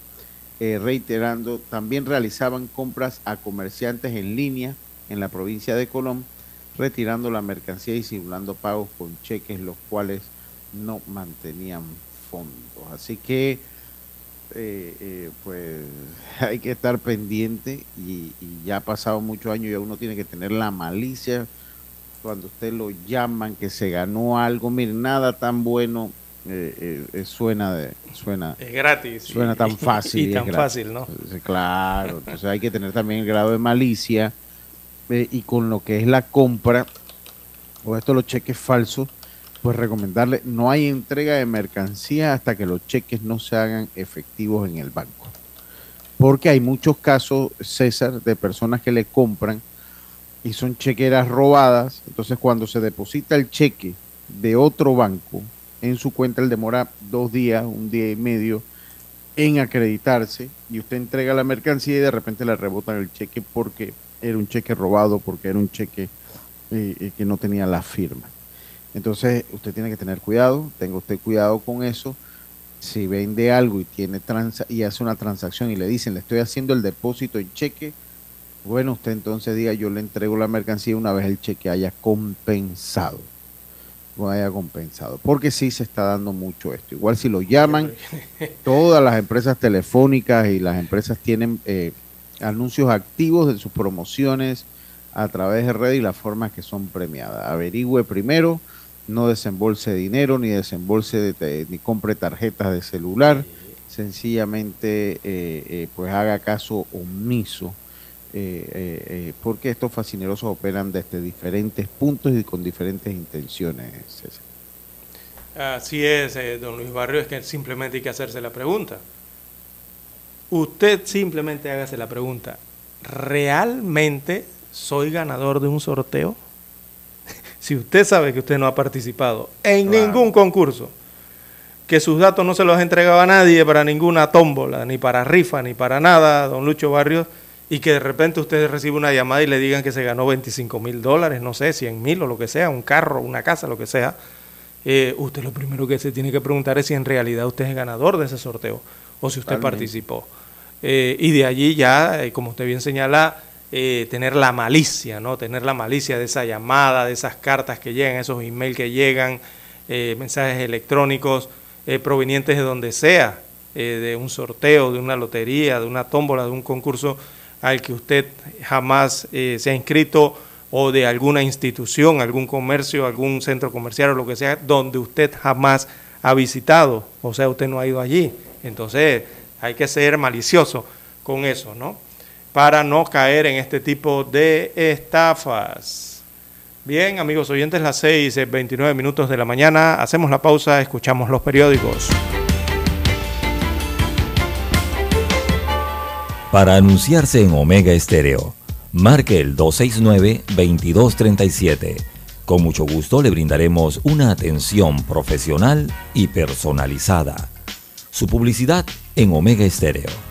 eh, reiterando, también realizaban compras a comerciantes en línea en la provincia de Colón, retirando la mercancía y simulando pagos con cheques, los cuales no mantenían fondos. Así que, eh, eh, pues, (laughs) hay que estar pendiente y, ya ha pasado muchos años y uno tiene que tener la malicia cuando usted lo llaman que se ganó algo. Mire, nada tan bueno eh, suena de suena es gratis suena tan (laughs) fácil y, tan fácil no claro entonces hay que tener también el grado de malicia y con lo que es la compra o esto los cheques falsos, pues recomendarle, no hay entrega de mercancía hasta que los cheques no se hagan efectivos en el banco. Porque hay muchos casos, César, de personas que le compran y son chequeras robadas. Entonces cuando se deposita el cheque de otro banco en su cuenta, él demora dos días, un día y medio en acreditarse y usted entrega la mercancía y de repente le rebotan el cheque porque era un cheque robado porque era un cheque eh, eh, que no tenía la firma. Entonces, usted tiene que tener cuidado, tenga usted cuidado con eso. Si vende algo y tiene trans y hace una transacción y le dicen, le estoy haciendo el depósito en cheque, bueno, usted entonces diga, yo le entrego la mercancía una vez el cheque haya compensado. no haya compensado, porque sí se está dando mucho esto. Igual si lo llaman, (laughs) todas las empresas telefónicas y las empresas tienen eh, anuncios activos de sus promociones a través de red y las formas que son premiadas. Averigüe primero, no desembolse dinero, ni desembolse ni compre tarjetas de celular, sencillamente eh, eh, pues haga caso omiso eh, porque estos fascinerosos operan desde diferentes puntos y con diferentes intenciones. Así es, don Luis Barrio, es que simplemente hay que hacerse la pregunta. Usted simplemente hágase la pregunta, ¿realmente soy ganador de un sorteo? Si usted sabe que usted no ha participado en ningún concurso, que sus datos no se los ha entregado a nadie para ninguna tómbola, ni para rifa, ni para nada, don Lucho Barrios, y que de repente usted recibe una llamada y le digan que se ganó 25 mil dólares, no sé, 100 mil o lo que sea, un carro, una casa, lo que sea, eh, usted lo primero que se tiene que preguntar es si en realidad usted es ganador de ese sorteo o si usted participó. Eh, y de allí ya, eh, como usted bien señala, tener la malicia, ¿no? Tener la malicia de esa llamada, de esas cartas que llegan, esos emails que llegan, mensajes electrónicos provenientes de donde sea, de un sorteo, de una lotería, de una tómbola, de un concurso al que usted jamás eh, se ha inscrito o de alguna institución, algún comercio, algún centro comercial o lo que sea, donde usted jamás ha visitado, o sea, usted no ha ido allí. Entonces, hay que ser malicioso con eso, ¿no? Para no caer en este tipo de estafas. Bien, amigos oyentes, las 6, 29 minutos de la mañana, hacemos la pausa, escuchamos los periódicos. Para anunciarse en Omega Estéreo, marque el 269-2237. Con mucho gusto le brindaremos una atención profesional y personalizada. Su publicidad en Omega Estéreo.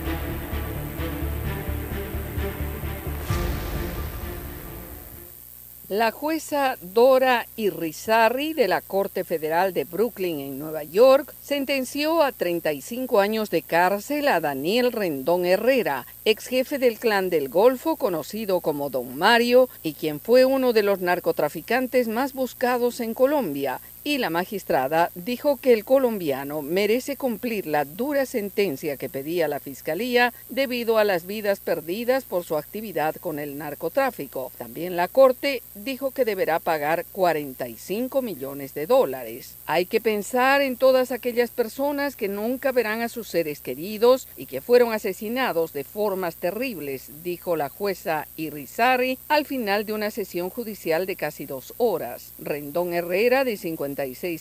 La jueza Dora Irizarry de la Corte Federal de Brooklyn en Nueva York sentenció a 35 años de cárcel a Daniel Rendón Herrera, ex jefe del clan del Golfo conocido como Don Mario y quien fue uno de los narcotraficantes más buscados en Colombia y la magistrada dijo que el colombiano merece cumplir la dura sentencia que pedía la Fiscalía debido a las vidas perdidas por su actividad con el narcotráfico. También la Corte dijo que deberá pagar 45 millones de dólares. Hay que pensar en todas aquellas personas que nunca verán a sus seres queridos y que fueron asesinados de formas terribles, dijo la jueza Irizarry al final de una sesión judicial de casi dos horas. Rendón Herrera, de 50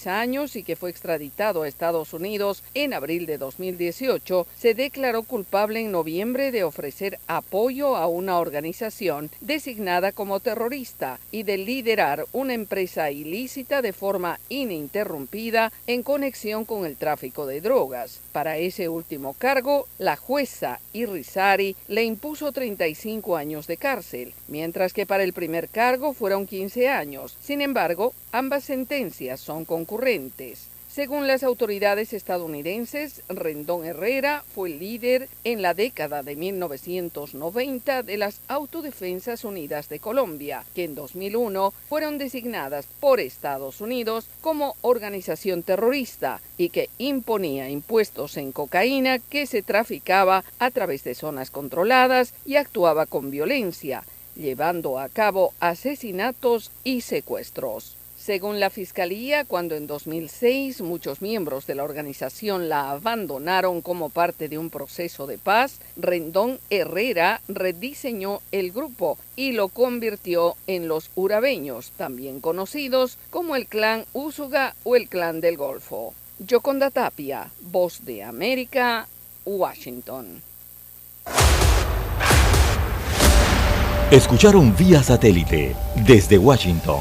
años y que fue extraditado a Estados Unidos en abril de 2018, se declaró culpable en noviembre de ofrecer apoyo a una organización designada como terrorista y de liderar una empresa ilícita de forma ininterrumpida en conexión con el tráfico de drogas. Para ese último cargo, la jueza Irizarry le impuso 35 años de cárcel, mientras que para el primer cargo fueron 15 años. Sin embargo, ambas sentencias son concurrentes. Según las autoridades estadounidenses, Rendón Herrera fue líder en la década de 1990 de las Autodefensas Unidas de Colombia, que en 2001 fueron designadas por Estados Unidos como organización terrorista y que imponía impuestos en cocaína que se traficaba a través de zonas controladas y actuaba con violencia, llevando a cabo asesinatos y secuestros. Según la Fiscalía, cuando en 2006 muchos miembros de la organización la abandonaron como parte de un proceso de paz, Rendón Herrera rediseñó el grupo y lo convirtió en los urabeños, también conocidos como el clan Úsuga o el clan del Golfo. Yoconda Tapia, Voz de América, Washington. Escucharon vía satélite desde Washington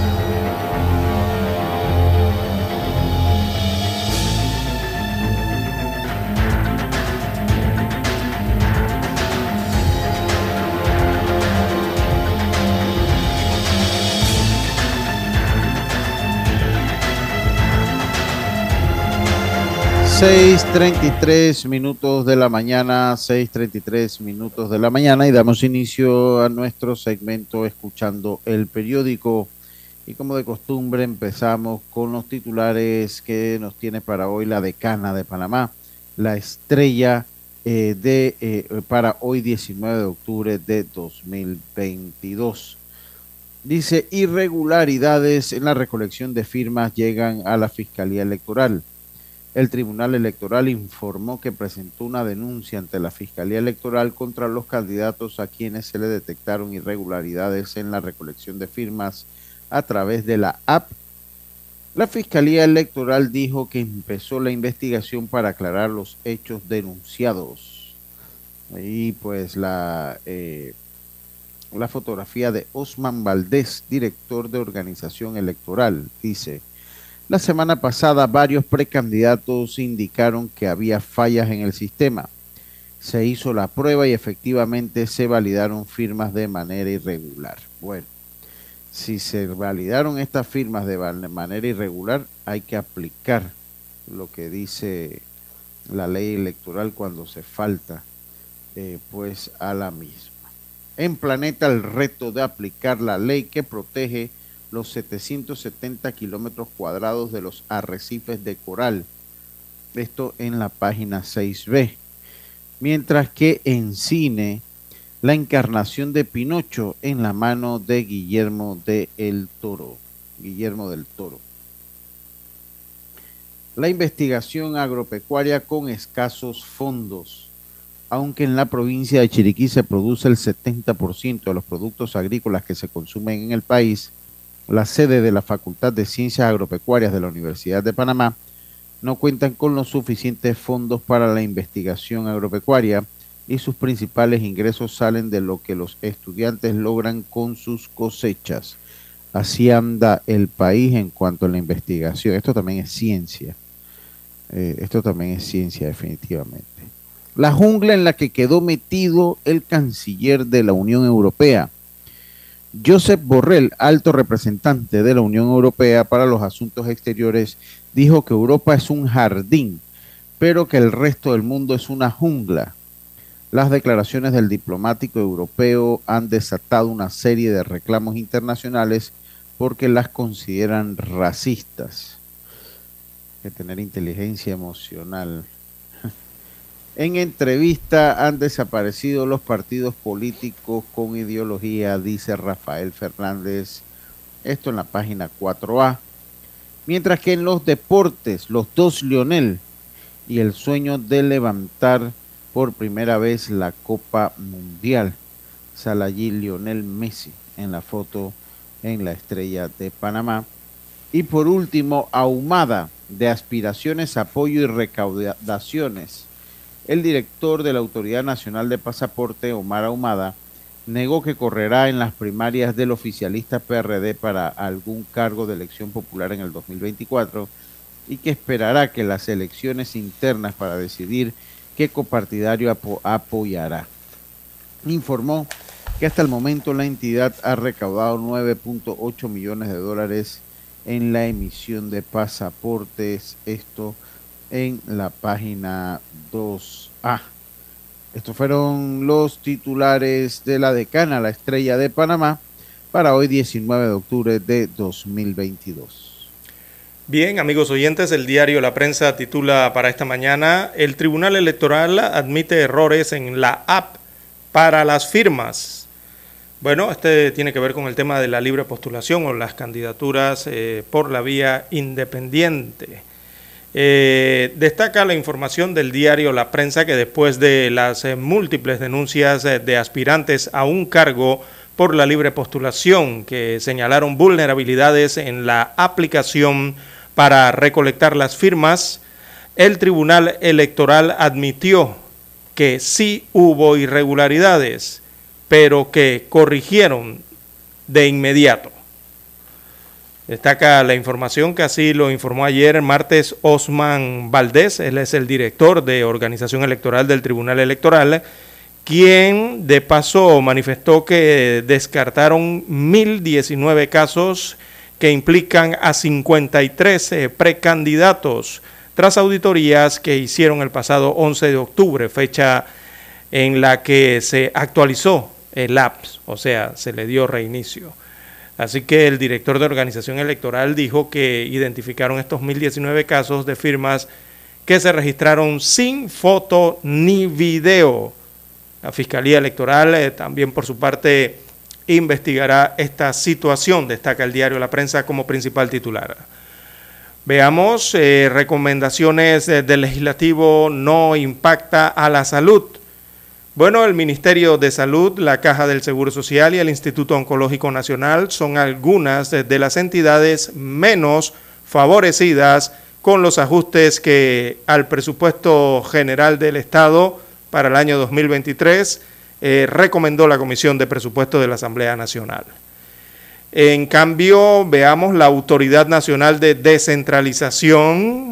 6.33 minutos de la mañana, 6.33 minutos de la mañana y damos inicio a nuestro segmento escuchando el periódico. Y como de costumbre empezamos con los titulares que nos tiene para hoy la decana de Panamá, la estrella eh, de eh, para hoy 19 de octubre de 2022. Dice, irregularidades en la recolección de firmas llegan a la Fiscalía Electoral. El Tribunal Electoral informó que presentó una denuncia ante la Fiscalía Electoral contra los candidatos a quienes se le detectaron irregularidades en la recolección de firmas a través de la app. La Fiscalía Electoral dijo que empezó la investigación para aclarar los hechos denunciados. Y pues la, eh, la fotografía de Osman Valdés, director de organización electoral, dice, la semana pasada varios precandidatos indicaron que había fallas en el sistema. Se hizo la prueba y efectivamente se validaron firmas de manera irregular. Bueno, si se validaron estas firmas de manera irregular, hay que aplicar lo que dice la ley electoral cuando se falta eh, pues a la misma. En Planeta el reto de aplicar la ley que protege los 770 kilómetros cuadrados de los arrecifes de coral. Esto en la página 6b. Mientras que en cine, la encarnación de Pinocho en la mano de Guillermo de el Toro. Guillermo del Toro. La investigación agropecuaria con escasos fondos. Aunque en la provincia de Chiriquí se produce el 70% de los productos agrícolas que se consumen en el país, la sede de la Facultad de Ciencias Agropecuarias de la Universidad de Panamá, no cuentan con los suficientes fondos para la investigación agropecuaria y sus principales ingresos salen de lo que los estudiantes logran con sus cosechas. Así anda el país en cuanto a la investigación. Esto también es ciencia. Eh, esto también es ciencia, definitivamente. La jungla en la que quedó metido el canciller de la Unión Europea Josep Borrell, alto representante de la Unión Europea para los Asuntos Exteriores, dijo que Europa es un jardín, pero que el resto del mundo es una jungla. Las declaraciones del diplomático europeo han desatado una serie de reclamos internacionales porque las consideran racistas. Hay que tener inteligencia emocional. En entrevista han desaparecido los partidos políticos con ideología, dice Rafael Fernández. Esto en la página 4A. Mientras que en los deportes, los dos Lionel y el sueño de levantar por primera vez la Copa Mundial. Sale allí Lionel Messi en la foto en la estrella de Panamá. Y por último, ahumada de aspiraciones, apoyo y recaudaciones el director de la Autoridad Nacional de Pasaporte, Omar Ahumada, negó que correrá en las primarias del oficialista PRD para algún cargo de elección popular en el 2024 y que esperará que las elecciones internas para decidir qué copartidario apoyará. Informó que hasta el momento la entidad ha recaudado 9.8 millones de dólares en la emisión de pasaportes. Esto en la página 2A. Estos fueron los titulares de la decana, la estrella de Panamá, para hoy 19 de octubre de 2022. Bien, amigos oyentes, el diario La Prensa titula para esta mañana, el Tribunal Electoral admite errores en la app para las firmas. Bueno, este tiene que ver con el tema de la libre postulación o las candidaturas eh, por la vía independiente. Eh, destaca la información del diario La Prensa que después de las eh, múltiples denuncias de aspirantes a un cargo por la libre postulación que señalaron vulnerabilidades en la aplicación para recolectar las firmas, el Tribunal Electoral admitió que sí hubo irregularidades pero que corrigieron de inmediato. Destaca la información que así lo informó ayer martes Osman Valdés, él es el director de organización electoral del Tribunal Electoral, quien de paso manifestó que descartaron 1.019 casos que implican a 53 eh, precandidatos tras auditorías que hicieron el pasado 11 de octubre, fecha en la que se actualizó el apps, o sea, se le dio reinicio. Así que el director de organización electoral dijo que identificaron estos 1.019 casos de firmas que se registraron sin foto ni video. La Fiscalía Electoral eh, también por su parte investigará esta situación, destaca el diario La Prensa como principal titular. Veamos, eh, recomendaciones del legislativo no impacta a la salud. Bueno, el Ministerio de Salud, la Caja del Seguro Social y el Instituto Oncológico Nacional son algunas de las entidades menos favorecidas con los ajustes que al presupuesto general del Estado para el año 2023 eh, recomendó la Comisión de Presupuesto de la Asamblea Nacional. En cambio, veamos la Autoridad Nacional de Descentralización,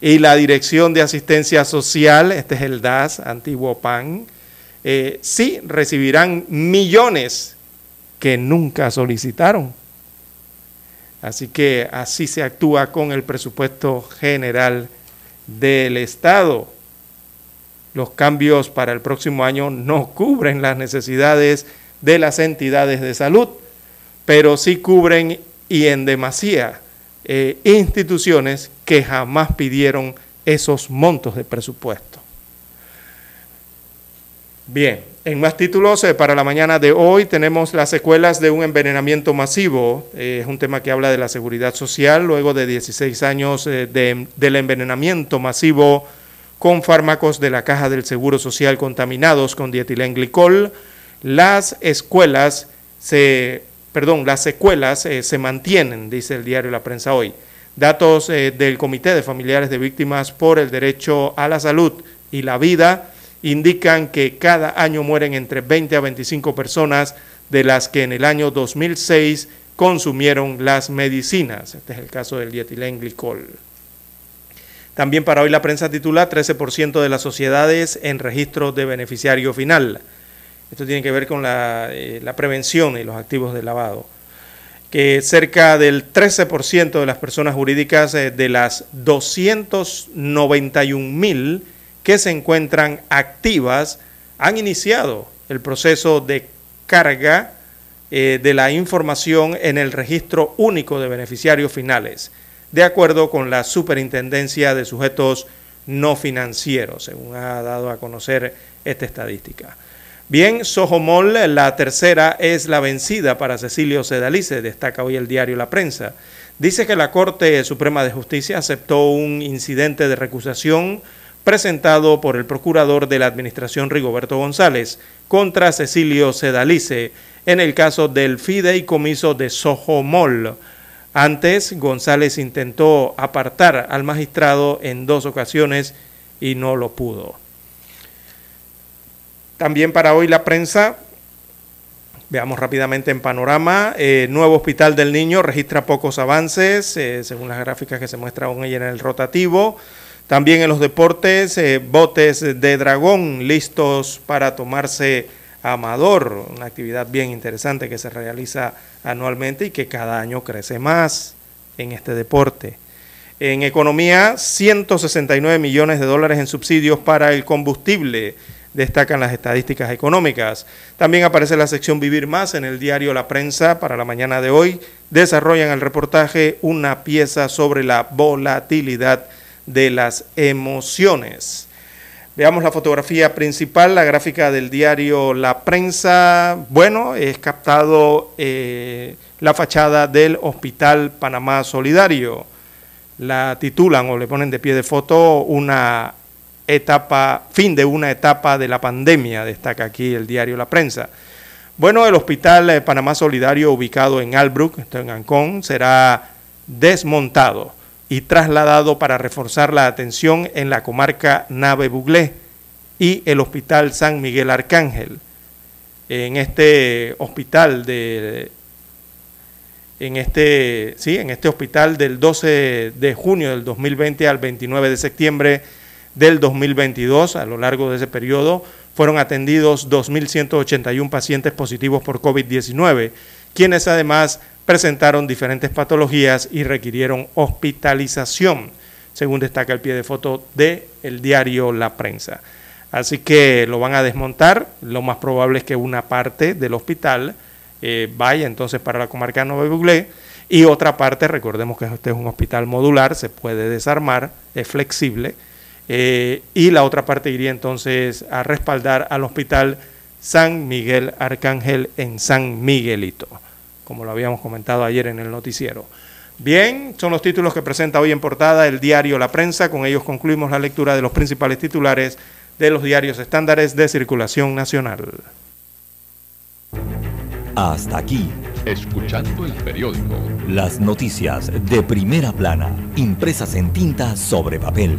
y la Dirección de Asistencia Social, este es el DAS, antiguo PAN, eh, sí recibirán millones que nunca solicitaron. Así que así se actúa con el presupuesto general del Estado. Los cambios para el próximo año no cubren las necesidades de las entidades de salud, pero sí cubren y en demasía eh, instituciones que jamás pidieron esos montos de presupuesto. Bien, en más títulos eh, para la mañana de hoy tenemos las secuelas de un envenenamiento masivo. Eh, es un tema que habla de la seguridad social luego de 16 años del envenenamiento masivo con fármacos de la Caja del Seguro Social contaminados con dietilenglicol. Las escuelas se perdón, las secuelas eh, se mantienen, dice el diario La Prensa hoy. Datos eh, del Comité de Familiares de Víctimas por el Derecho a la Salud y la Vida indican que cada año mueren entre 20 a 25 personas de las que en el año 2006 consumieron las medicinas. Este es el caso del dietilenglicol. También para hoy la prensa titula 13% de las sociedades en registro de beneficiario final. Esto tiene que ver con eh, la, prevención y los activos de lavado. Que cerca del 13% de las personas jurídicas eh, de las 291 mil que se encuentran activas han iniciado el proceso de carga eh, de la información en el registro único de beneficiarios finales, de acuerdo con la Superintendencia de Sujetos No Financieros, según ha dado a conocer esta estadística. Bien, Sojomol, la tercera es la vencida para Cecilio Sedalice, destaca hoy el diario La Prensa. Dice que la Corte Suprema de Justicia aceptó un incidente de recusación presentado por el procurador de la Administración Rigoberto González contra Cecilio Sedalice en el caso del fideicomiso de Sojomol. Antes, González intentó apartar al magistrado en dos ocasiones y no lo pudo. También para hoy la prensa, veamos rápidamente en panorama, eh, nuevo hospital del niño registra pocos avances, eh, según las gráficas que se muestran hoy en el rotativo. También en los deportes, eh, botes de dragón listos para tomarse Amador, una actividad bien interesante que se realiza anualmente y que cada año crece más en este deporte. En economía, 169 millones de dólares en subsidios para el combustible destacan las estadísticas económicas. También aparece la sección Vivir Más en el diario La Prensa para la mañana de hoy. Desarrollan el reportaje una pieza sobre la volatilidad de las emociones. Veamos la fotografía principal, la gráfica del diario La Prensa. Bueno, es captado eh, la fachada del Hospital Panamá Solidario. La titulan o le ponen de pie de foto una etapa, fin de una etapa de la pandemia, destaca aquí el diario La Prensa. Bueno, el Hospital Panamá Solidario ubicado en Albrook, en Ancón, será desmontado y trasladado para reforzar la atención en la comarca Nave Buglé y el Hospital San Miguel Arcángel. En este hospital de en este, sí, en este hospital del 12 de junio del 2020 al 29 de septiembre del 2022, a lo largo de ese periodo, fueron atendidos 2.181 pacientes positivos por COVID-19, quienes además presentaron diferentes patologías y requirieron hospitalización, según destaca el pie de foto del el diario La Prensa. Así que lo van a desmontar, lo más probable es que una parte del hospital eh, vaya entonces para la comarca Nueva Buglé y otra parte, recordemos que este es un hospital modular, se puede desarmar, es flexible, eh, y la otra parte iría entonces a respaldar al hospital San Miguel Arcángel en San Miguelito como lo habíamos comentado ayer en el noticiero. Bien, son los títulos que presenta hoy en portada el diario La Prensa. Con ellos concluimos la lectura de los principales titulares de los diarios estándares de circulación nacional. Hasta aquí. Escuchando el periódico. Las noticias de primera plana, impresas en tinta sobre papel.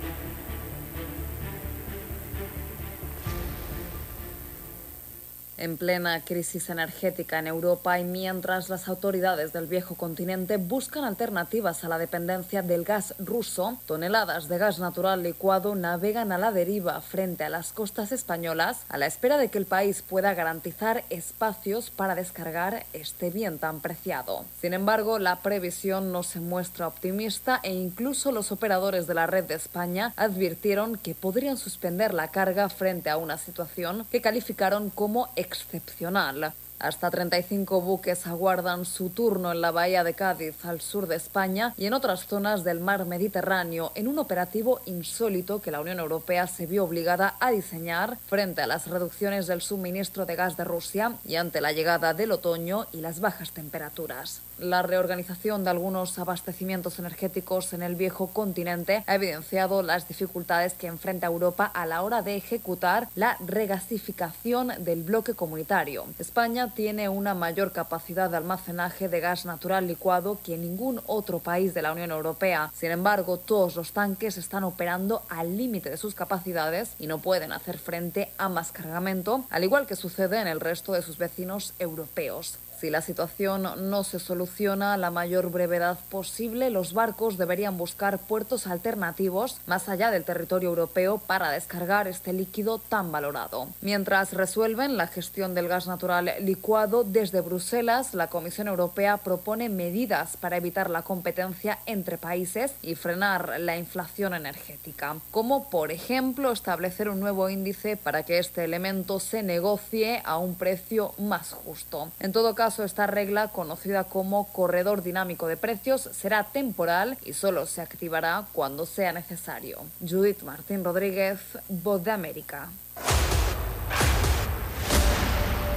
En plena crisis energética en Europa y mientras las autoridades del viejo continente buscan alternativas a la dependencia del gas ruso, toneladas de gas natural licuado navegan a la deriva frente a las costas españolas a la espera de que el país pueda garantizar espacios para descargar este bien tan preciado. Sin embargo, la previsión no se muestra optimista e incluso los operadores de la red de España advirtieron que podrían suspender la carga frente a una situación que calificaron como excepcional. Hasta 35 buques aguardan su turno en la bahía de Cádiz, al sur de España, y en otras zonas del mar Mediterráneo, en un operativo insólito que la Unión Europea se vio obligada a diseñar frente a las reducciones del suministro de gas de Rusia y ante la llegada del otoño y las bajas temperaturas. La reorganización de algunos abastecimientos energéticos en el viejo continente ha evidenciado las dificultades que enfrenta Europa a la hora de ejecutar la regasificación del bloque comunitario. España tiene una mayor capacidad de almacenaje de gas natural licuado que ningún otro país de la Unión Europea. Sin embargo, todos los tanques están operando al límite de sus capacidades y no pueden hacer frente a más cargamento, al igual que sucede en el resto de sus vecinos europeos. Si la situación no se soluciona a la mayor brevedad posible, los barcos deberían buscar puertos alternativos más allá del territorio europeo para descargar este líquido tan valorado. Mientras resuelven la gestión del gas natural licuado desde Bruselas, la Comisión Europea propone medidas para evitar la competencia entre países y frenar la inflación energética, como por ejemplo establecer un nuevo índice para que este elemento se negocie a un precio más justo. En todo caso, esta regla, conocida como corredor dinámico de precios, será temporal y solo se activará cuando sea necesario. Judith Martín Rodríguez, Voz de América.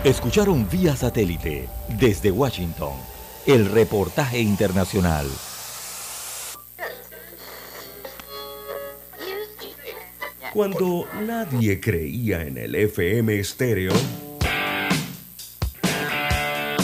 Escucharon vía satélite desde Washington el reportaje internacional. Cuando nadie creía en el FM estéreo,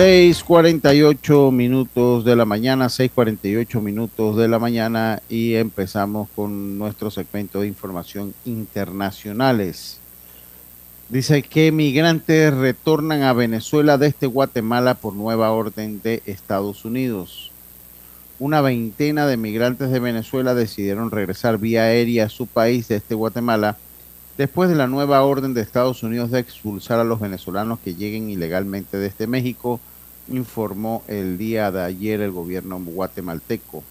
Seis cuarenta y ocho minutos de la mañana, seis cuarenta y ocho minutos de la mañana y empezamos con nuestro segmento de información internacionales. Dice que migrantes retornan a Venezuela desde Guatemala por nueva orden de Estados Unidos. Una veintena de migrantes de Venezuela decidieron regresar vía aérea a su país desde Guatemala después de la nueva orden de Estados Unidos de expulsar a los venezolanos que lleguen ilegalmente desde México, informó el día de ayer el gobierno guatemalteco.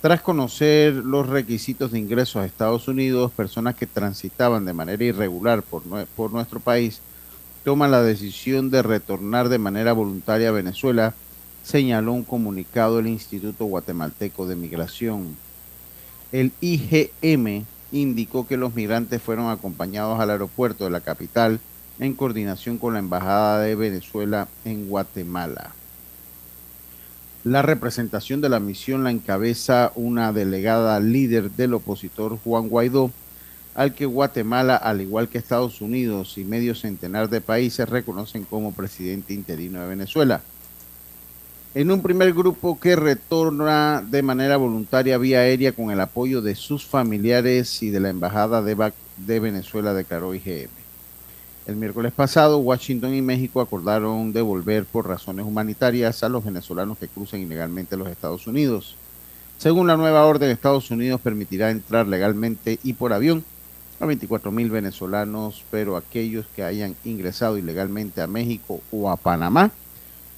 Tras conocer los requisitos de ingreso a Estados Unidos, personas que transitaban de manera irregular por, por nuestro país toman la decisión de retornar de manera voluntaria a Venezuela, señaló un comunicado del Instituto Guatemalteco de Migración. El IGM indicó que los migrantes fueron acompañados al aeropuerto de la capital en coordinación con la Embajada de Venezuela en Guatemala. La representación de la misión la encabeza una delegada líder del opositor Juan Guaidó, al que Guatemala, al igual que Estados Unidos y medio centenar de países, reconocen como presidente interino de Venezuela en un primer grupo que retorna de manera voluntaria vía aérea con el apoyo de sus familiares y de la Embajada de, Venezuela, declaró IGM. El miércoles pasado, Washington y México acordaron devolver por razones humanitarias a los venezolanos que cruzan ilegalmente los Estados Unidos. Según la nueva orden, Estados Unidos permitirá entrar legalmente y por avión a 24 mil venezolanos, pero aquellos que hayan ingresado ilegalmente a México o a Panamá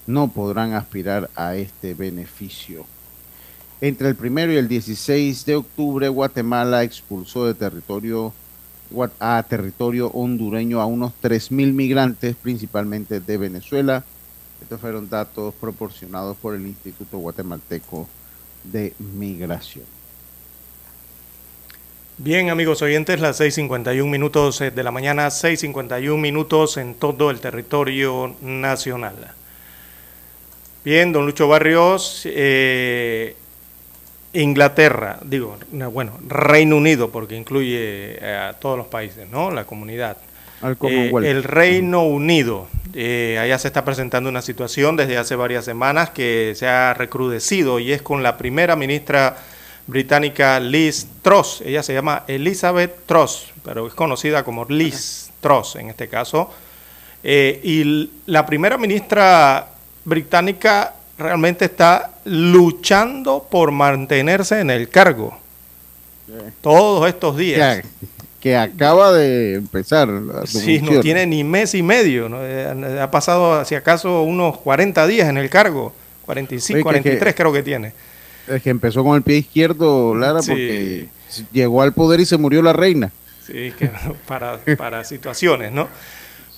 no podrán aspirar a este beneficio. Entre el primero y el 16 de octubre, Guatemala expulsó de territorio a territorio hondureño a unos 3.000 migrantes, principalmente de Venezuela. Estos fueron datos proporcionados por el Instituto Guatemalteco de Migración. Bien, amigos oyentes, las 6.51 minutos eh, de la mañana, 6.51 minutos en todo el territorio nacional. Bien, don Lucho Barrios, eh, Inglaterra, digo, bueno, Reino Unido, porque incluye eh, a todos los países, ¿no? La comunidad. Eh, el Reino Unido, allá se está presentando una situación desde hace varias semanas que se ha recrudecido y es con la primera ministra británica Liz Truss. Ella se llama Elizabeth Truss, pero es conocida como Liz Truss en este caso. y la primera ministra británica realmente está luchando por mantenerse en el cargo. Todos estos días. Que, acaba de empezar. sí, no tiene ni mes y medio. Eh, ha pasado, si acaso, unos 40 días en el cargo. 45, 43 creo que tiene. Es que empezó con el pie izquierdo, Lara, porque llegó al poder y se murió la reina. Sí, que (laughs) para, para situaciones, ¿no?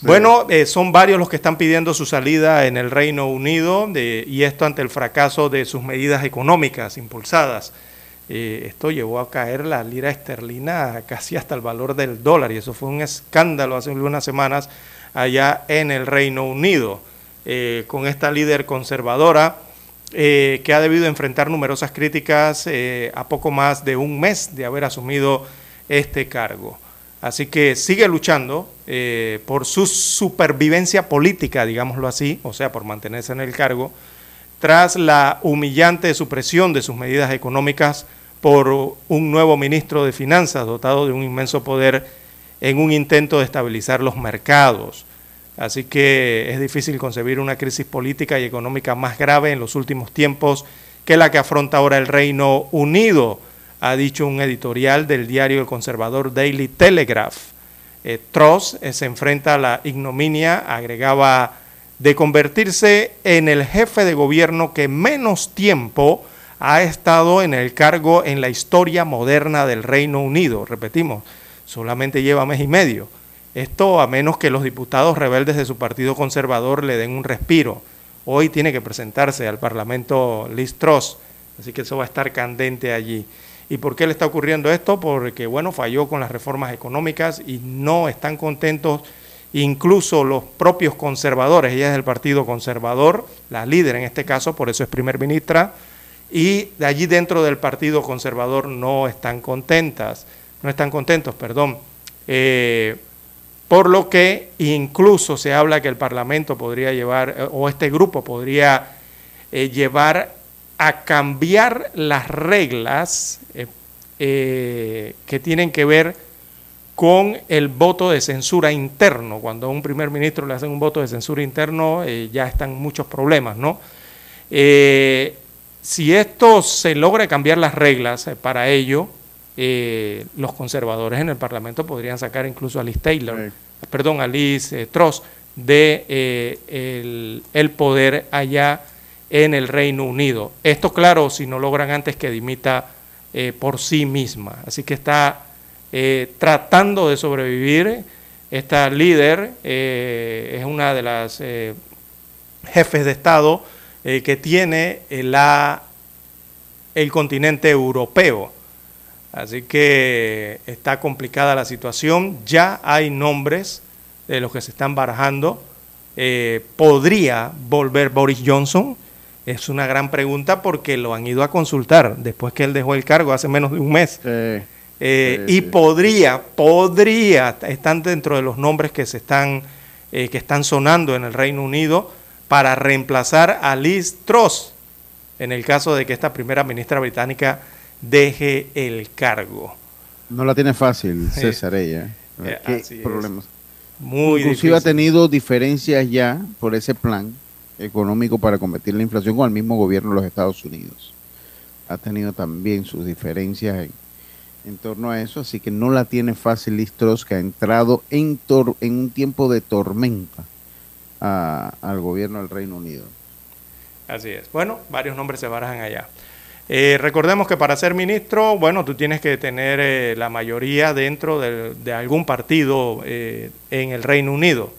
Bueno, eh, son varios los que están pidiendo su salida en el Reino Unido y esto ante el fracaso de sus medidas económicas impulsadas. Eh, esto llevó a caer la lira esterlina casi hasta el valor del dólar y eso fue un escándalo hace unas semanas allá en el Reino Unido, eh, con esta líder conservadora que ha debido enfrentar numerosas críticas a poco más de un mes de haber asumido este cargo. Así que sigue luchando eh, por su supervivencia política, digámoslo así, o sea, por mantenerse en el cargo, tras la humillante supresión de sus medidas económicas por un nuevo ministro de Finanzas dotado de un inmenso poder en un intento de estabilizar los mercados. Así que es difícil concebir una crisis política y económica más grave en los últimos tiempos que la que afronta ahora el Reino Unido ha dicho un editorial del diario conservador Daily Telegraph. Eh, eh, se enfrenta a la ignominia, agregaba, de convertirse en el jefe de gobierno que menos tiempo ha estado en el cargo en la historia moderna del Reino Unido. Repetimos, solamente lleva mes y medio. Esto a menos que los diputados rebeldes de su partido conservador le den un respiro. Hoy tiene que presentarse al Parlamento Liz Truss, así que eso va a estar candente allí. ¿Y por qué le está ocurriendo esto? Porque, bueno, falló con las reformas económicas y no están contentos incluso los propios conservadores, ella es del Partido Conservador, la líder en este caso, por eso es primer ministra, y de allí dentro del Partido Conservador no están contentas, no están contentos, perdón. Eh, por lo que incluso se habla que el Parlamento podría llevar, eh, o este grupo podría eh, llevar a cambiar las reglas eh, eh, que tienen que ver con el voto de censura interno. Cuando a un primer ministro le hacen un voto de censura interno, eh, ya están muchos problemas, ¿no? si esto se logra cambiar las reglas para ello, los conservadores en el Parlamento podrían sacar incluso a Liz Taylor, perdón, a Liz Truss de el poder allá en el Reino Unido. Esto, claro, si no logran antes que dimita eh, por sí misma. Así que está eh, tratando de sobrevivir. Esta líder eh, es una de las jefes de Estado que tiene la, el continente europeo. Así que está complicada la situación. Ya hay nombres de los que se están barajando. podría volver Boris Johnson es una gran pregunta porque lo han ido a consultar después que él dejó el cargo hace menos de un mes. Eh, y podría, podría, están dentro de los nombres que se están, eh, que están sonando en el Reino Unido para reemplazar a Liz Truss en el caso de que esta primera ministra británica deje el cargo. No la tiene fácil, César, ella. ¿eh? ¿Qué problemas? Muy Inclusive ha tenido diferencias ya por ese plan económico para combatir la inflación con el mismo gobierno de los Estados Unidos. Ha tenido también sus diferencias en, torno a eso, así que no la tiene fácil Listros, que ha entrado en, en un tiempo de tormenta al gobierno del Reino Unido. Así es. Bueno, varios nombres se barajan allá. Eh, recordemos que para ser ministro, bueno, tú tienes que tener eh, la mayoría dentro de, algún partido eh, en el Reino Unido.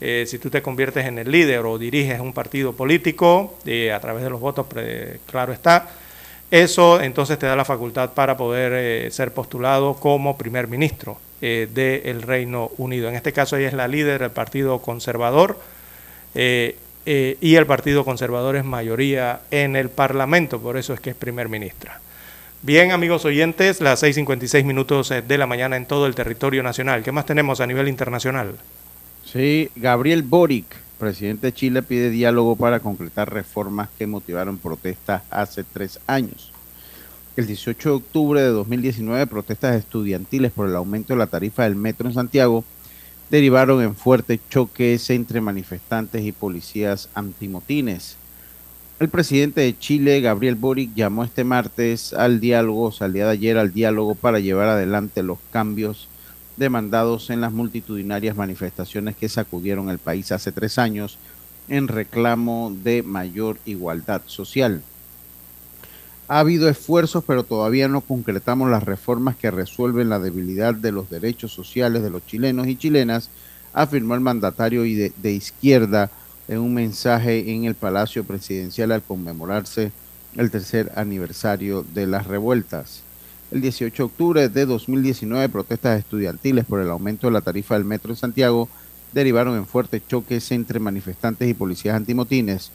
Eh, si tú te conviertes en el líder o diriges un partido político eh, a través de los votos, claro está, eso entonces te da la facultad para poder eh, ser postulado como primer ministro del Reino Unido. En este caso ella es la líder del Partido Conservador y el Partido Conservador es mayoría en el Parlamento, por eso es que es primer ministra. Bien, amigos oyentes, las 6.56 minutos de la mañana en todo el territorio nacional. ¿Qué más tenemos a nivel internacional? Sí, Gabriel Boric, presidente de Chile, pide diálogo para concretar reformas que motivaron protestas hace tres años. El 18 de octubre de 2019, protestas estudiantiles por el aumento de la tarifa del metro en Santiago derivaron en fuertes choques entre manifestantes y policías antimotines. El presidente de Chile, Gabriel Boric, llamó este martes al diálogo, día de ayer al diálogo para llevar adelante los cambios demandados en las multitudinarias manifestaciones que sacudieron el país hace tres años en reclamo de mayor igualdad social. Ha habido esfuerzos, pero todavía no concretamos las reformas que resuelven la debilidad de los derechos sociales de los chilenos y chilenas, afirmó el mandatario de, de izquierda en un mensaje en el Palacio Presidencial al conmemorarse el tercer aniversario de las revueltas. El 18 de octubre de 2019, protestas estudiantiles por el aumento de la tarifa del metro en Santiago derivaron en fuertes choques entre manifestantes y policías antimotines.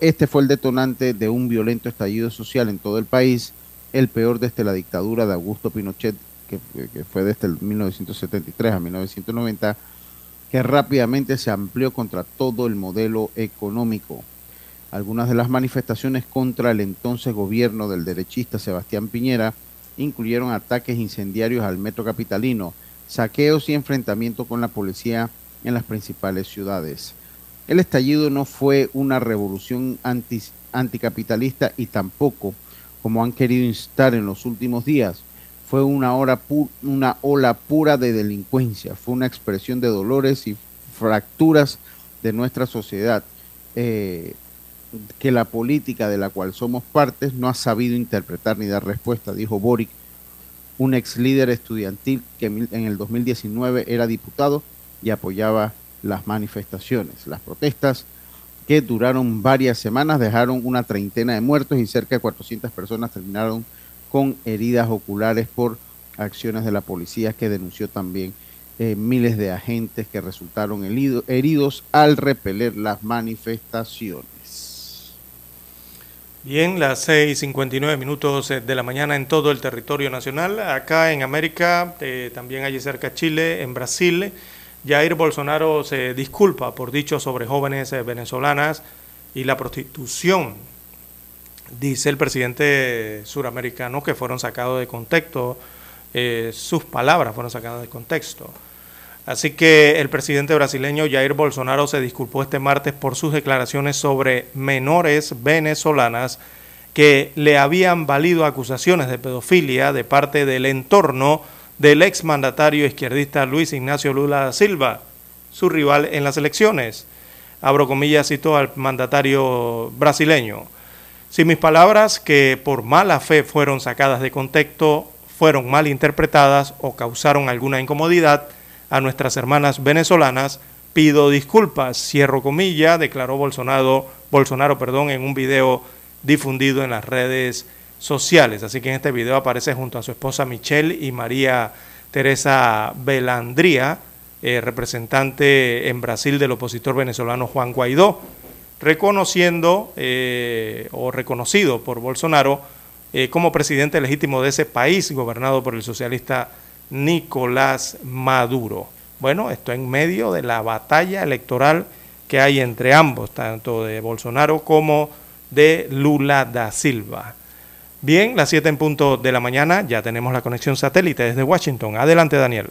Este fue el detonante de un violento estallido social en todo el país, el peor desde la dictadura de Augusto Pinochet, que, fue desde el 1973 a 1990, que rápidamente se amplió contra todo el modelo económico. Algunas de las manifestaciones contra el entonces gobierno del derechista Sebastián Piñera incluyeron ataques incendiarios al metro capitalino, saqueos y enfrentamientos con la policía en las principales ciudades. El estallido no fue una revolución anti, anticapitalista y tampoco, como han querido instar en los últimos días, fue una, hora una ola pura de delincuencia, fue una expresión de dolores y fracturas de nuestra sociedad. Eh, que la política de la cual somos partes no ha sabido interpretar ni dar respuesta, dijo Boric, un ex líder estudiantil que en el 2019 era diputado y apoyaba las manifestaciones. Las protestas que duraron varias semanas dejaron una treintena de muertos y cerca de 400 personas terminaron con heridas oculares por acciones de la policía que denunció también eh, miles de agentes que resultaron heridos al repeler las manifestaciones. Bien, las 6.59 minutos eh, de la mañana en todo el territorio nacional. Acá en América, eh, también allí cerca Chile, en Brasil, Jair Bolsonaro se disculpa por dichos sobre jóvenes eh, venezolanas y la prostitución. Dice el presidente suramericano que fueron sacados de contexto, sus palabras fueron sacadas de contexto. Así que el presidente brasileño Jair Bolsonaro se disculpó este martes por sus declaraciones sobre menores venezolanas que le habían valido acusaciones de pedofilia de parte del entorno del exmandatario izquierdista Luis Ignacio Lula Silva, su rival en las elecciones. Abro comillas, citó al mandatario brasileño. Si mis palabras, que por mala fe fueron sacadas de contexto, fueron mal interpretadas o causaron alguna incomodidad, a nuestras hermanas venezolanas, pido disculpas, cierro comilla, declaró Bolsonaro, Bolsonaro perdón, en un video difundido en las redes sociales. Así que en este video aparece junto a su esposa Michelle y María Teresa Belandría, eh, representante en Brasil del opositor venezolano Juan Guaidó, reconociendo eh, o reconocido por Bolsonaro eh, como presidente legítimo de ese país gobernado por el socialista Nicolás Maduro. Bueno, esto en medio de la batalla electoral que hay entre ambos, tanto de Bolsonaro como de Lula da Silva. Bien, las 7 en punto de la mañana, ya tenemos la conexión satélite desde Washington. Adelante, Daniel.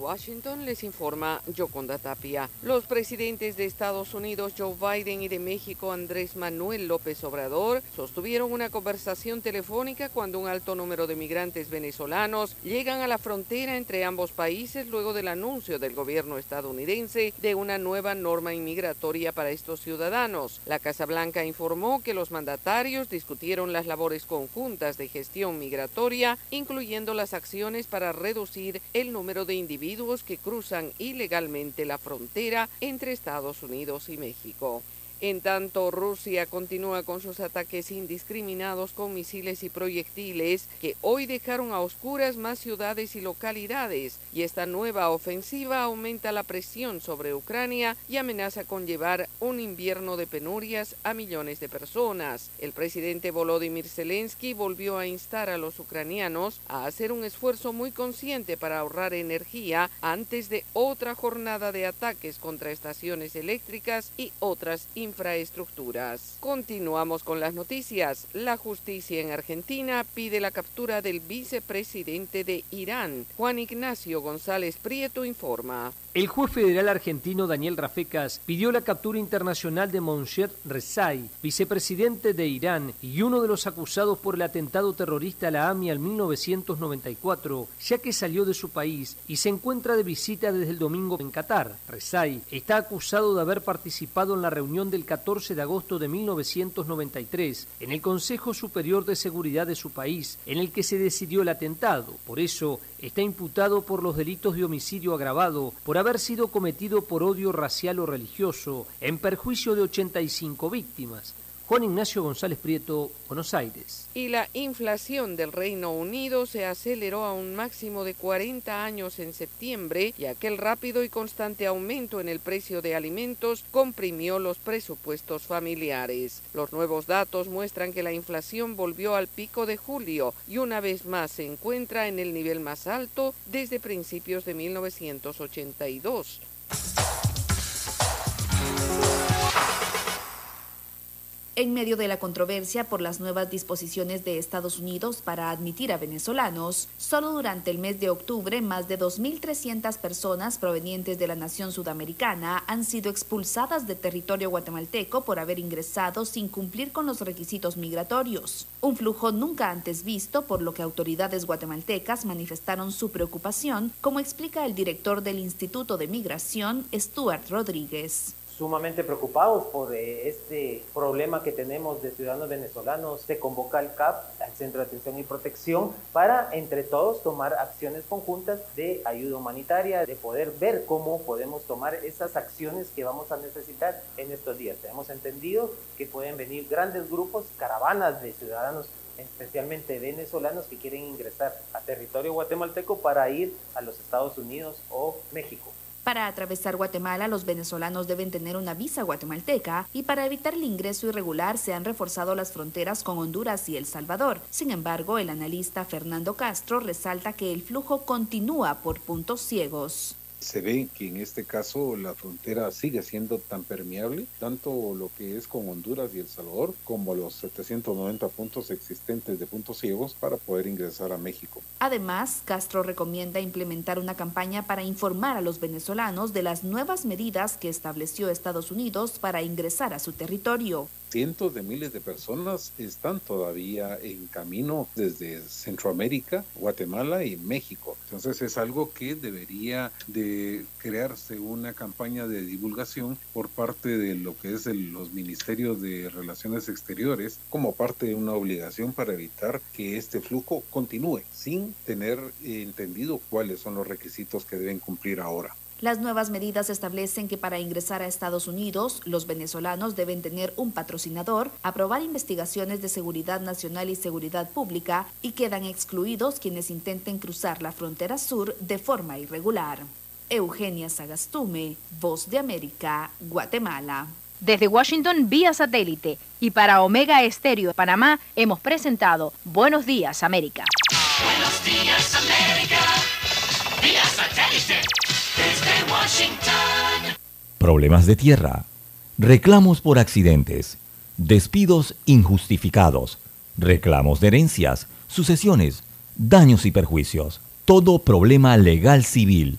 Washington les informa Yoconda Tapia. Los presidentes de Estados Unidos Joe Biden y de México Andrés Manuel López Obrador sostuvieron una conversación telefónica cuando un alto número de migrantes venezolanos llegan a la frontera entre ambos países luego del anuncio del gobierno estadounidense de una nueva norma inmigratoria para estos ciudadanos. La Casa Blanca informó que los mandatarios discutieron las labores conjuntas de gestión migratoria, incluyendo las acciones para reducir el número de individuos que cruzan ilegalmente la frontera entre Estados Unidos y México. En tanto, Rusia continúa con sus ataques indiscriminados con misiles y proyectiles que hoy dejaron a oscuras más ciudades y localidades, y esta nueva ofensiva aumenta la presión sobre Ucrania y amenaza con llevar un invierno de penurias a millones de personas. El presidente Volodymyr Zelensky volvió a instar a los ucranianos a hacer un esfuerzo muy consciente para ahorrar energía antes de otra jornada de ataques contra estaciones eléctricas y otras infraestructuras. Continuamos con las noticias. La justicia en Argentina pide la captura del vicepresidente de Irán. Juan Ignacio González Prieto informa. El juez federal argentino Daniel Rafecas pidió la captura internacional de Monsher Rezai, vicepresidente de Irán y uno de los acusados por el atentado terrorista a la AMI al 1994, ya que salió de su país y se encuentra de visita desde el domingo en Qatar. Rezai está acusado de haber participado en la reunión del 14 de agosto de 1993 en el Consejo Superior de Seguridad de su país, en el que se decidió el atentado. Por eso está imputado por los delitos de homicidio agravado por haber sido cometido por odio racial o religioso en perjuicio de 85 víctimas. Juan Ignacio González Prieto, Buenos Aires. Y la inflación del Reino Unido se aceleró a un máximo de 40 años en septiembre y aquel rápido y constante aumento en el precio de alimentos comprimió los presupuestos familiares. Los nuevos datos muestran que la inflación volvió al pico de julio y una vez más se encuentra en el nivel más alto desde principios de 1982. En medio de la controversia por las nuevas disposiciones de Estados Unidos para admitir a venezolanos, solo durante el mes de octubre más de 2.300 personas provenientes de la nación sudamericana han sido expulsadas de territorio guatemalteco por haber ingresado sin cumplir con los requisitos migratorios. Un flujo nunca antes visto, por lo que autoridades guatemaltecas manifestaron su preocupación, como explica el director del Instituto de Migración, Stuart Rodríguez sumamente preocupados por eh, este problema que tenemos de ciudadanos venezolanos. Se convoca al CAP, al Centro de Atención y Protección, para entre todos tomar acciones conjuntas de ayuda humanitaria, de poder ver cómo podemos tomar esas acciones que vamos a necesitar en estos días. Tenemos entendido que pueden venir grandes grupos, caravanas de ciudadanos especialmente venezolanos que quieren ingresar a territorio guatemalteco para ir a los Estados Unidos o México. Para atravesar Guatemala, los venezolanos deben tener una visa guatemalteca y para evitar el ingreso irregular se han reforzado las fronteras con Honduras y El Salvador. Sin embargo, el analista Fernando Castro resalta que el flujo continúa por puntos ciegos se ve que en este caso la frontera sigue siendo tan permeable, tanto lo que es con Honduras y El Salvador, como los 790 puntos existentes de puntos ciegos para poder ingresar a México. Además, Castro recomienda implementar una campaña para informar a los venezolanos de las nuevas medidas que estableció Estados Unidos para ingresar a su territorio cientos de miles de personas están todavía en camino desde Centroamérica, Guatemala y México. Entonces es algo que debería de crearse una campaña de divulgación por parte de lo que es el, los ministerios de Relaciones Exteriores como parte de una obligación para evitar que este flujo continúe sin tener entendido cuáles son los requisitos que deben cumplir ahora. Las nuevas medidas establecen que para ingresar a Estados Unidos, los venezolanos deben tener un patrocinador, aprobar investigaciones de seguridad nacional y seguridad pública y quedan excluidos quienes intenten cruzar la frontera sur de forma irregular. Eugenia Sagastume, Voz de América, Guatemala. Desde Washington vía satélite y para Omega Estéreo de Panamá hemos presentado Buenos Días América. Buenos días, América. Vía satélite. Desde Washington. Problemas de tierra, reclamos por accidentes, despidos injustificados, reclamos de herencias, sucesiones, daños y perjuicios. Todo problema legal civil,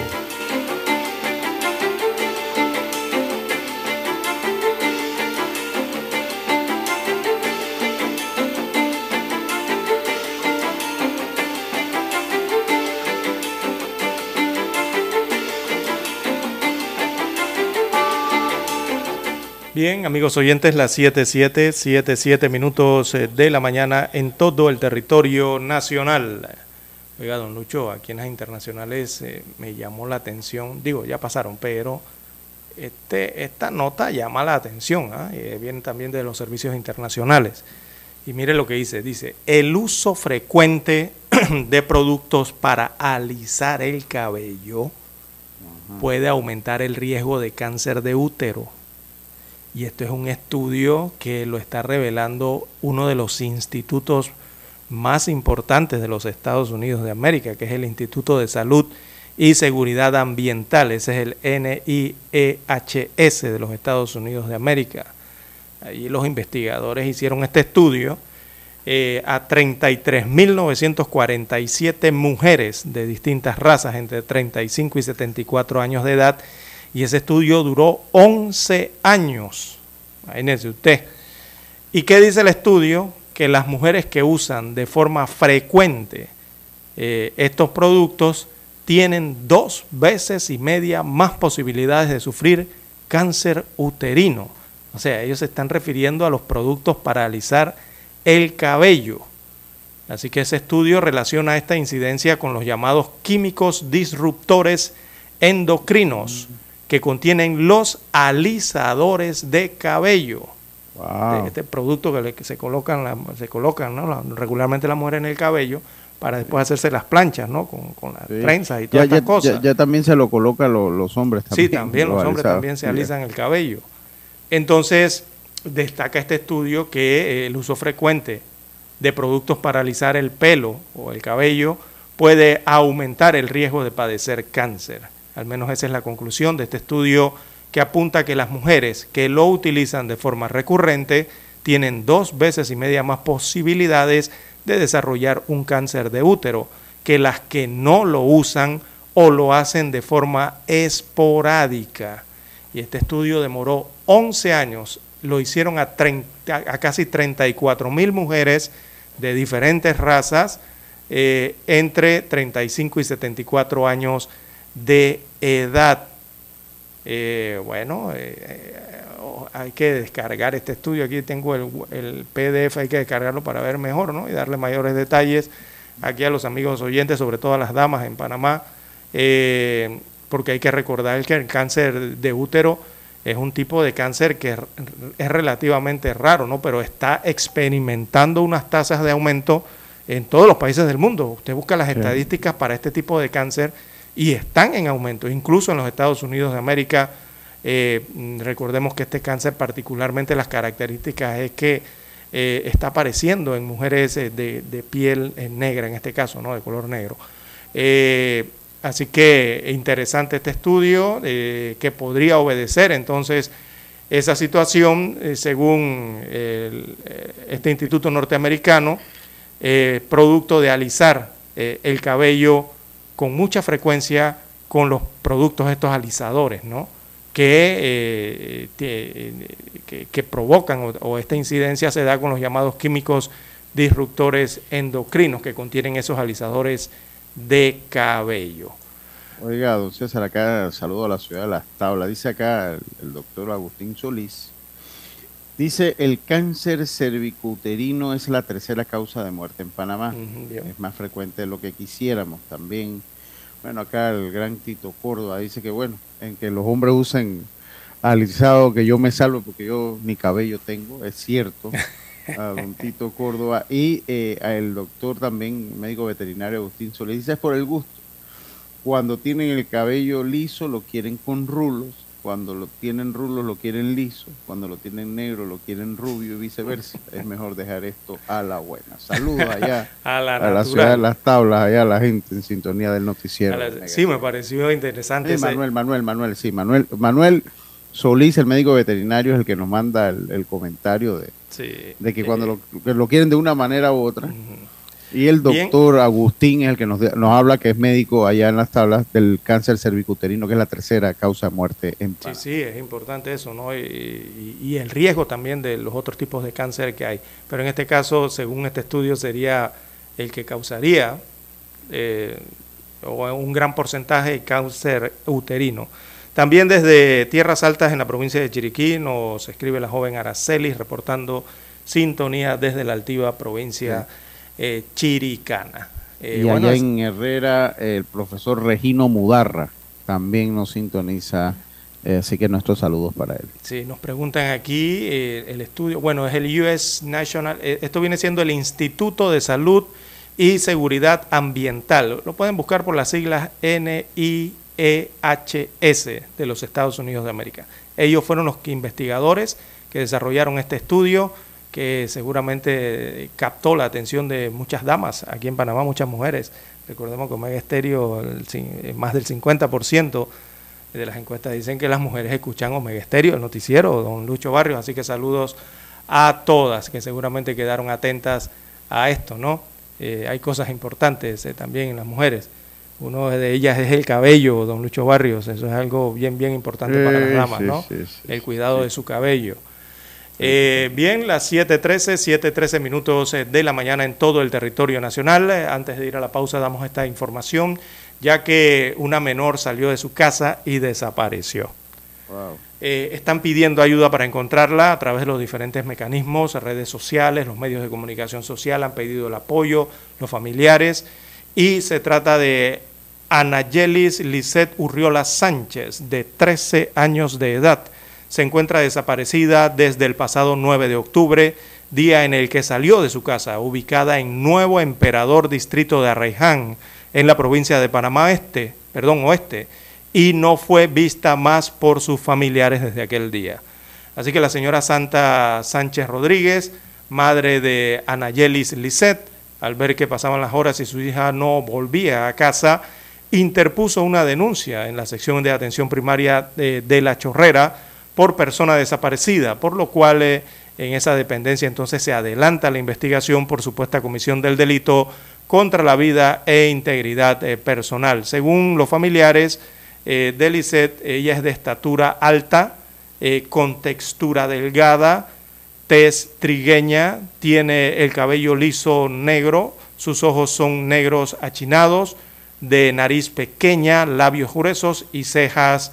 Bien, amigos oyentes, las 7.7, 7.7 minutos eh, de la mañana en todo el territorio nacional. Oiga, don Lucho, aquí en las internacionales eh, me llamó la atención, digo, ya pasaron, pero este, esta nota llama la atención, ¿ah? Eh, viene también de los servicios internacionales. Y mire lo que dice, dice, el uso frecuente (clears throat) de productos para alisar el cabello puede aumentar el riesgo de cáncer de útero. Y esto es un estudio que lo está revelando uno de los institutos más importantes de los Estados Unidos de América, que es el Instituto de Salud y Seguridad Ambiental, ese es el NIEHS de los Estados Unidos de América. Allí los investigadores hicieron este estudio eh, a 33.947 mujeres de distintas razas entre 35 y 74 años de edad y ese estudio duró 11 años. Imagínense usted. ¿Y qué dice el estudio? Que las mujeres que usan de forma frecuente eh, estos productos tienen dos veces y media más posibilidades de sufrir cáncer uterino. O sea, ellos se están refiriendo a los productos para alisar el cabello. Así que ese estudio relaciona esta incidencia con los llamados químicos disruptores endocrinos que contienen los alisadores de cabello. Wow. Este producto que, le- que se colocan, la- se colocan ¿no? La- regularmente las mujeres en el cabello para después hacerse las planchas, ¿no? Con, con las Sí. trenzas y todas ya, estas cosas. ya- ya también se lo colocan lo- los hombres también. Sí, también los hombres alisados. también se alisan el cabello. Entonces, destaca este estudio que eh, el uso frecuente de productos para alisar el pelo o el cabello puede aumentar el riesgo de padecer cáncer. Al menos esa es la conclusión de este estudio que apunta que las mujeres que lo utilizan de forma recurrente tienen dos veces y media más posibilidades de desarrollar un cáncer de útero que las que no lo usan o lo hacen de forma esporádica. Y este estudio demoró 11 años, lo hicieron a, 30 a casi 34 mil mujeres de diferentes razas eh, entre 35 y 74 años de edad. Eh, bueno, eh, eh, oh, hay que descargar este estudio. Aquí tengo el, el PDF, hay que descargarlo para ver mejor ¿no? y darle mayores detalles aquí a los amigos oyentes, sobre todo a las damas en Panamá, eh, porque hay que recordar que el cáncer de útero es un tipo de cáncer que es- es relativamente raro, ¿no? pero está experimentando unas tasas de aumento en todos los países del mundo. Usted busca las Sí. estadísticas para este tipo de cáncer y están en aumento, incluso en los Estados Unidos de América. eh, recordemos que este cáncer particularmente las características es que eh, está apareciendo en mujeres eh, de, piel negra, en este caso, ¿no? de color negro. Así que interesante este estudio que podría obedecer entonces esa situación, según este instituto norteamericano, producto de alisar el cabello con mucha frecuencia con los productos estos alisadores, ¿no? que, eh, tie- que, que provocan o, o esta incidencia se da con los llamados químicos disruptores endocrinos que contienen esos alisadores de cabello. Oiga, don César, acá saludo a la ciudad de Las Tablas. Dice acá el doctor Agustín Solís. Dice, el cáncer cervicuterino es la tercera causa de muerte en Panamá. Es más frecuente de lo que quisiéramos también. Bueno, acá el gran Tito Córdoba dice que, bueno, en que los hombres usen alisado, que yo me salvo porque yo ni cabello tengo, es cierto. a don Tito Córdoba y eh, al doctor también, médico veterinario Agustín Solís, dice es por el gusto. Cuando tienen el cabello liso lo quieren con rulos, cuando lo tienen rulos lo quieren liso, cuando lo tienen negro lo quieren rubio y viceversa. (laughs) Es mejor dejar esto a la buena. Saludos allá (laughs) A la ciudad de las tablas, allá a la gente en sintonía del noticiero. La- sí, me pareció interesante. Sí, ese- Manuel, Manuel, Manuel, sí, Manuel, Manuel Solís, el médico veterinario, es el que nos manda el, el comentario de, Sí, de que eh, cuando lo, que lo quieren de una manera u otra. Y el Bien. doctor Agustín es el que nos, nos habla, que es médico allá en las tablas del cáncer cervicuterino, que es la tercera causa de muerte en Sí, Panamá. sí, es importante eso, ¿no? Y, y- y el riesgo también de los otros tipos de cáncer que hay. Pero en este caso, según este estudio, sería el que causaría eh, un gran porcentaje de cáncer uterino. También desde Tierras Altas en la provincia de Chiriquí nos escribe la joven Araceli reportando sintonía desde la altiva provincia eh, chiricana. Eh, y bueno, allá en Herrera, el profesor Regino Mudarra también nos sintoniza, eh, así que nuestros saludos para él. Sí, nos preguntan aquí eh, el estudio, bueno, es el US National, esto viene siendo el Instituto de Salud y Seguridad Ambiental. Lo pueden buscar por las siglas NIEHS de los Estados Unidos de América. Ellos fueron los investigadores que desarrollaron este estudio que seguramente captó la atención de muchas damas aquí en Panamá, muchas mujeres. Recordemos que Omega Estéreo, eh, más del 50% de las encuestas dicen que las mujeres escuchan Omega Estéreo, el noticiero, don Lucho Barrios, así que saludos a todas que seguramente quedaron atentas a esto, ¿no? Eh, hay cosas importantes eh, también en las mujeres. Uno de ellas es el cabello, don Lucho Barrios, eso es algo bien, bien importante para las damas, sí, ¿no? sí, sí, el cuidado de su cabello. Eh, bien, las 7.13, 7.13 minutos eh, de la mañana en todo el territorio nacional. Eh, Antes de ir a la pausa damos esta información, ya que una menor salió de su casa y desapareció. Eh, están pidiendo ayuda para encontrarla a través de los diferentes mecanismos, redes sociales, los medios de comunicación social han pedido el apoyo, los familiares, y se trata de Anayelis Lisette Urriola Sánchez, de 13 años de edad. Se encuentra desaparecida desde el pasado 9 de octubre, día en el que salió de su casa, ubicada en Nuevo Emperador, distrito de Arraiján, en la provincia de Panamá Este, perdón, Oeste, y no fue vista más por sus familiares desde aquel día. Así que la señora Santa Sánchez Rodríguez, madre de Anayelis Lisset, al ver que pasaban las horas y su hija no volvía a casa, interpuso una denuncia en la sección de atención primaria de, de La Chorrera por persona desaparecida, por lo cual eh, en esa dependencia entonces se adelanta la investigación por supuesta comisión del delito contra la vida e integridad eh, personal. Según los familiares eh, de ella es de estatura alta, eh, con textura delgada, tez trigueña, tiene el cabello liso negro, sus ojos son negros achinados, de nariz pequeña, labios gruesos y cejas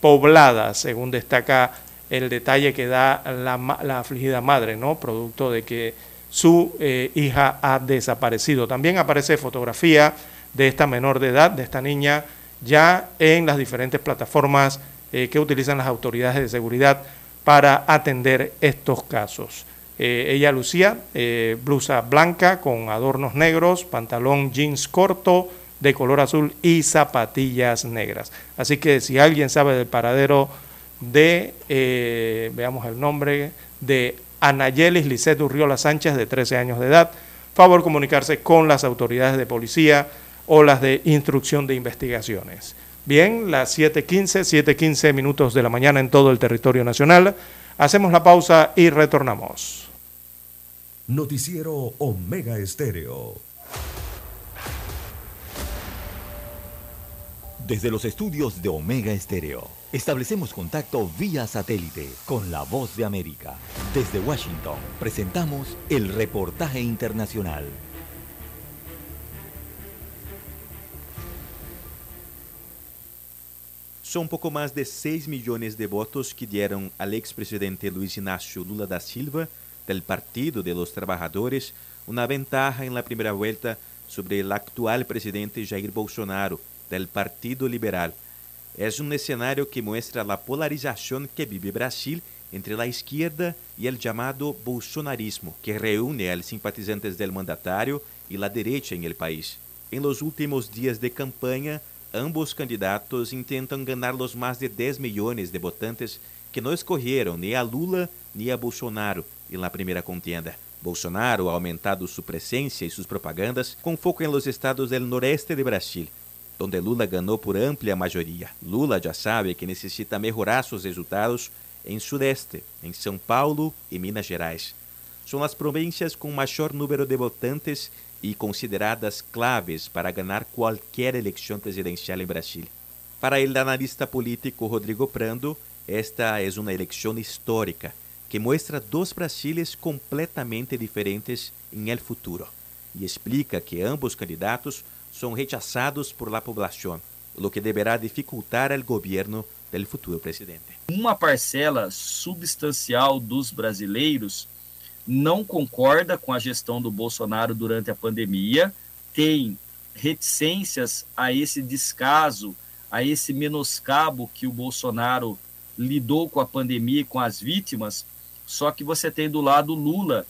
pobladas, según destaca el detalle que da la, afligida madre, ¿no? Producto de que su eh, hija ha desaparecido. También aparece fotografía de esta menor de edad, de esta niña, ya en las diferentes plataformas eh, que utilizan las autoridades de seguridad para atender estos casos. Eh, ella lucía blusa blanca con adornos negros, pantalón jeans corto de color azul y zapatillas negras. Así que si alguien sabe del paradero de, eh, veamos el nombre, de Anayelis Lisset Urriola Sánchez, de 13 años de edad, favor comunicarse con las autoridades de policía o las de instrucción de investigaciones. Bien, las 7.15, 7.15 minutos de la mañana en todo el territorio nacional. Hacemos la pausa y retornamos. Noticiero Omega Estéreo. Desde los estudios de Omega Estéreo, establecemos contacto vía satélite con la voz de América. Desde Washington, presentamos el reportaje internacional. Son poco más de 6 millones de votos que dieron al expresidente Luis Ignacio Lula da Silva del Partido de los Trabajadores una ventaja en la primera vuelta sobre el actual presidente Jair Bolsonaro del Partido Liberal. Es un escenario que muestra la polarización que vive Brasil entre la izquierda y el llamado bolsonarismo, que reúne a simpatizantes del mandatario y la derecha en el país. En los últimos días de campaña, ambos candidatos intentan ganar los más de 10 millones de votantes que no escogieron ni a Lula ni a Bolsonaro en la primera contienda. Bolsonaro ha aumentado su presencia y sus propagandas con foco en los estados del noreste de Brasil, donde Lula ganó por amplia mayoría. Lula ya sabe que necesita mejorar sus resultados en sudeste, en São Paulo y Minas Gerais. Son las provincias con mayor número de votantes y consideradas claves para ganar cualquier elección presidencial en Brasil. Para el analista político Rodrigo Prando, esta es una elección histórica que muestra dos Brasiles completamente diferentes en el futuro y explica que ambos candidatos son rechazados por la población, lo que deberá dificultar al gobierno del futuro presidente. Uma parcela substancial dos brasileiros não concorda com a gestão do Bolsonaro durante a pandemia, tem reticências a esse descaso, a esse menoscabo que o Bolsonaro lidou com a pandemia e com as vítimas. Só que você tem do lado Lula,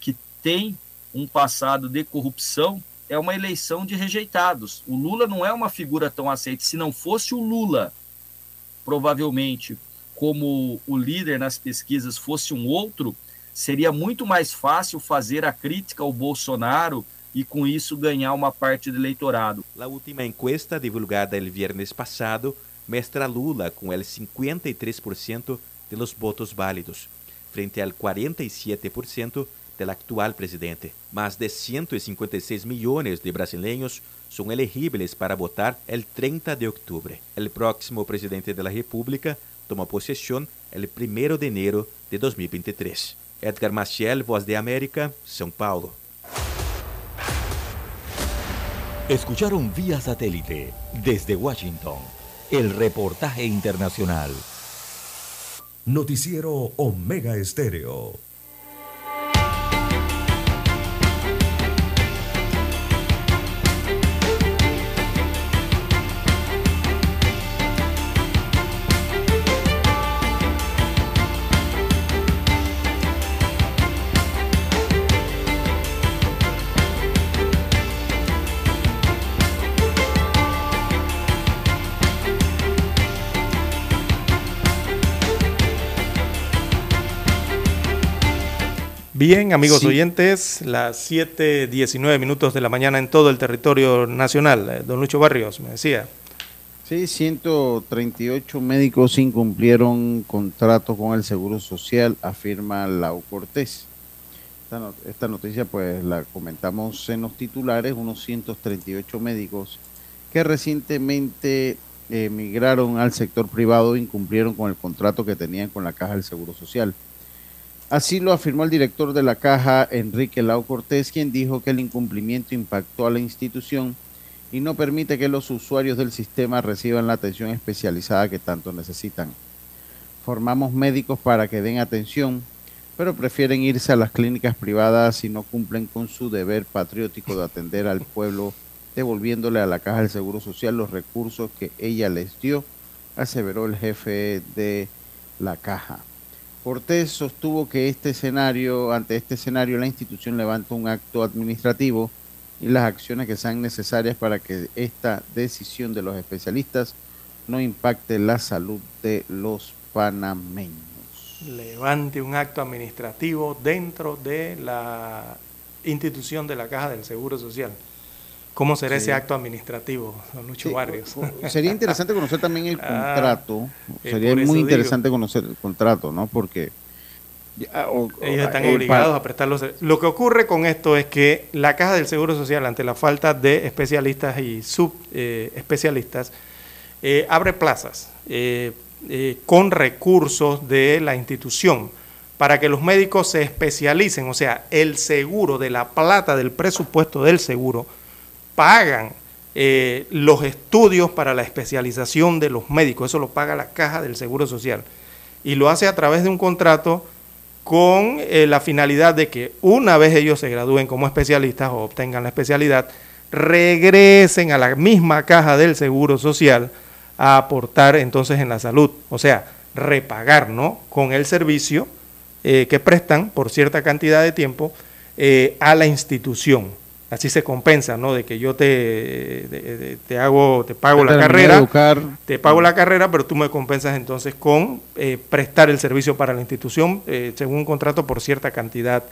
que tem um passado de corrupção, é uma eleição de rejeitados. O Lula não é uma figura tão aceita. Se não fosse o Lula, provavelmente, como o líder nas pesquisas fosse um outro, seria muito mais fácil fazer a crítica ao Bolsonaro e com isso ganhar uma parte do eleitorado. A última encuesta divulgada el viernes passado mostra Lula com el 53% de los votos válidos, frente al 47% del actual presidente. Más de 156 millones de brasileños son elegibles para votar el 30 de octubre. El próximo presidente de la República toma posesión el 1 de enero de 2023. Edgar Maciel, Voz de América, São Paulo. Escucharon vía satélite desde Washington el reportaje internacional. Noticiero Omega Estéreo. Bien, amigos Sí. oyentes, las 7:19 minutos de la mañana en todo el territorio nacional. Eh, Don Lucho Barrios me decía. Sí, 138 médicos incumplieron contrato con el Seguro Social, afirma Lau Cortés. Esta, esta noticia pues la comentamos en los titulares, unos 138 médicos que recientemente emigraron al sector privado incumplieron con el contrato que tenían con la Caja del Seguro Social. Así lo afirmó el director de la Caja, Enrique Lau Cortés, quien dijo que el incumplimiento impactó a la institución y no permite que los usuarios del sistema reciban la atención especializada que tanto necesitan. Formamos médicos para que den atención, pero prefieren irse a las clínicas privadas si no cumplen con su deber patriótico de atender al pueblo, devolviéndole a la Caja del Seguro Social los recursos que ella les dio, aseveró el jefe de la Caja. Cortés sostuvo que este escenario, ante este escenario, la institución levanta un acto administrativo y las acciones que sean necesarias para que esta decisión de los especialistas no impacte la salud de los panameños. Levante un acto administrativo dentro de la institución de la Caja del Seguro Social. ¿Cómo será Sí. ese acto administrativo, don Lucho Sí, Barrios? Sería interesante conocer también el (laughs) Ah, contrato. eh, Sería muy digo. interesante conocer el contrato, ¿no? Porque o- o- Ellos están eh, obligados pa- a prestar los ser- Lo que ocurre con esto es que la Caja del Seguro Social, ante la falta de especialistas y subespecialistas, abre plazas eh, eh, con recursos de la institución para que los médicos se especialicen, o sea, el seguro de la plata del presupuesto del seguro pagan eh, los estudios para la especialización de los médicos, eso lo paga la Caja del Seguro Social y lo hace a través de un contrato con eh, la finalidad de que una vez ellos se gradúen como especialistas o obtengan la especialidad, regresen a la misma caja del Seguro Social a aportar entonces en la salud, o sea, repagar ¿no? con el servicio eh, que prestan por cierta cantidad de tiempo a la institución. Así se compensa, ¿no? De que yo te, te hago, te pago Te la carrera, te pago la carrera, pero tú me compensas entonces con eh, prestar el servicio para la institución eh, según un contrato por cierta cantidad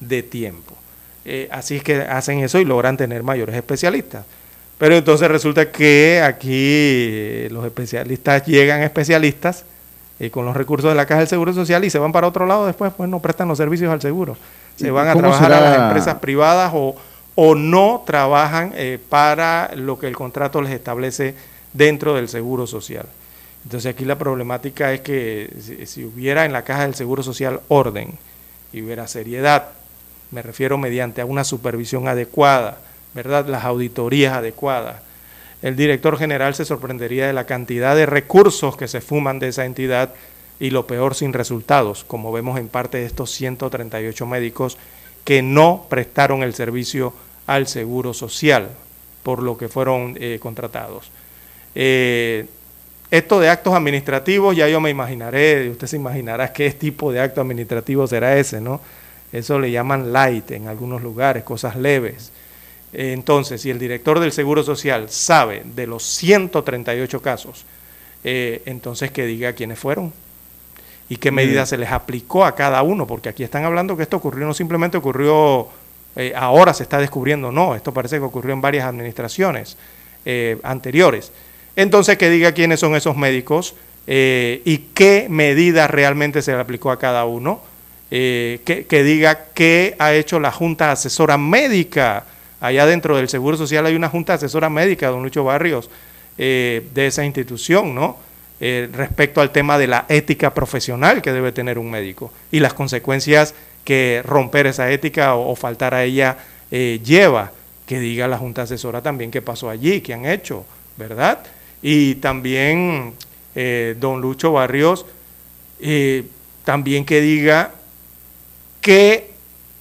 de tiempo. Eh, así es que hacen eso y logran tener mayores especialistas. Pero entonces resulta que aquí los especialistas llegan especialistas con los recursos de la Caja del Seguro Social y se van para otro lado después, pues no prestan los servicios al seguro. Se ¿Y van a trabajar a las empresas privadas o, o no trabajan eh, para lo que el contrato les establece dentro del seguro social. Entonces aquí la problemática es que si, hubiera en la caja del seguro social orden y hubiera seriedad, me refiero mediante a una supervisión adecuada, ¿verdad? Las auditorías adecuadas, el director general se sorprendería de la cantidad de recursos que se fuman de esa entidad y lo peor sin resultados, como vemos en parte de estos 138 médicos que no prestaron el servicio al Seguro Social, por lo que fueron eh, contratados. Eh, esto de actos administrativos, ya yo me imaginaré, usted se imaginará qué tipo de acto administrativo será ese, ¿no? Eso le llaman light en algunos lugares, cosas leves. Entonces, si el director del Seguro Social sabe de los 138 casos, eh, entonces que diga quiénes fueron y qué medidas se les aplicó a cada uno, porque aquí están hablando que esto ocurrió, no simplemente ocurrió, eh, ahora se está descubriendo, no, esto parece que ocurrió en varias administraciones eh, anteriores. Entonces que diga quiénes son esos médicos y qué medidas realmente se le aplicó a cada uno, que, diga qué ha hecho la Junta Asesora Médica allá dentro del Seguro Social hay una junta asesora médica, don Lucho Barrios, eh, de esa institución, ¿no? Eh, respecto al tema de la ética profesional que debe tener un médico y las consecuencias que romper esa ética o, faltar a ella eh, lleva, que diga la Junta Asesora también qué pasó allí, qué han hecho, ¿verdad? Y también don Lucho Barrios, también que diga qué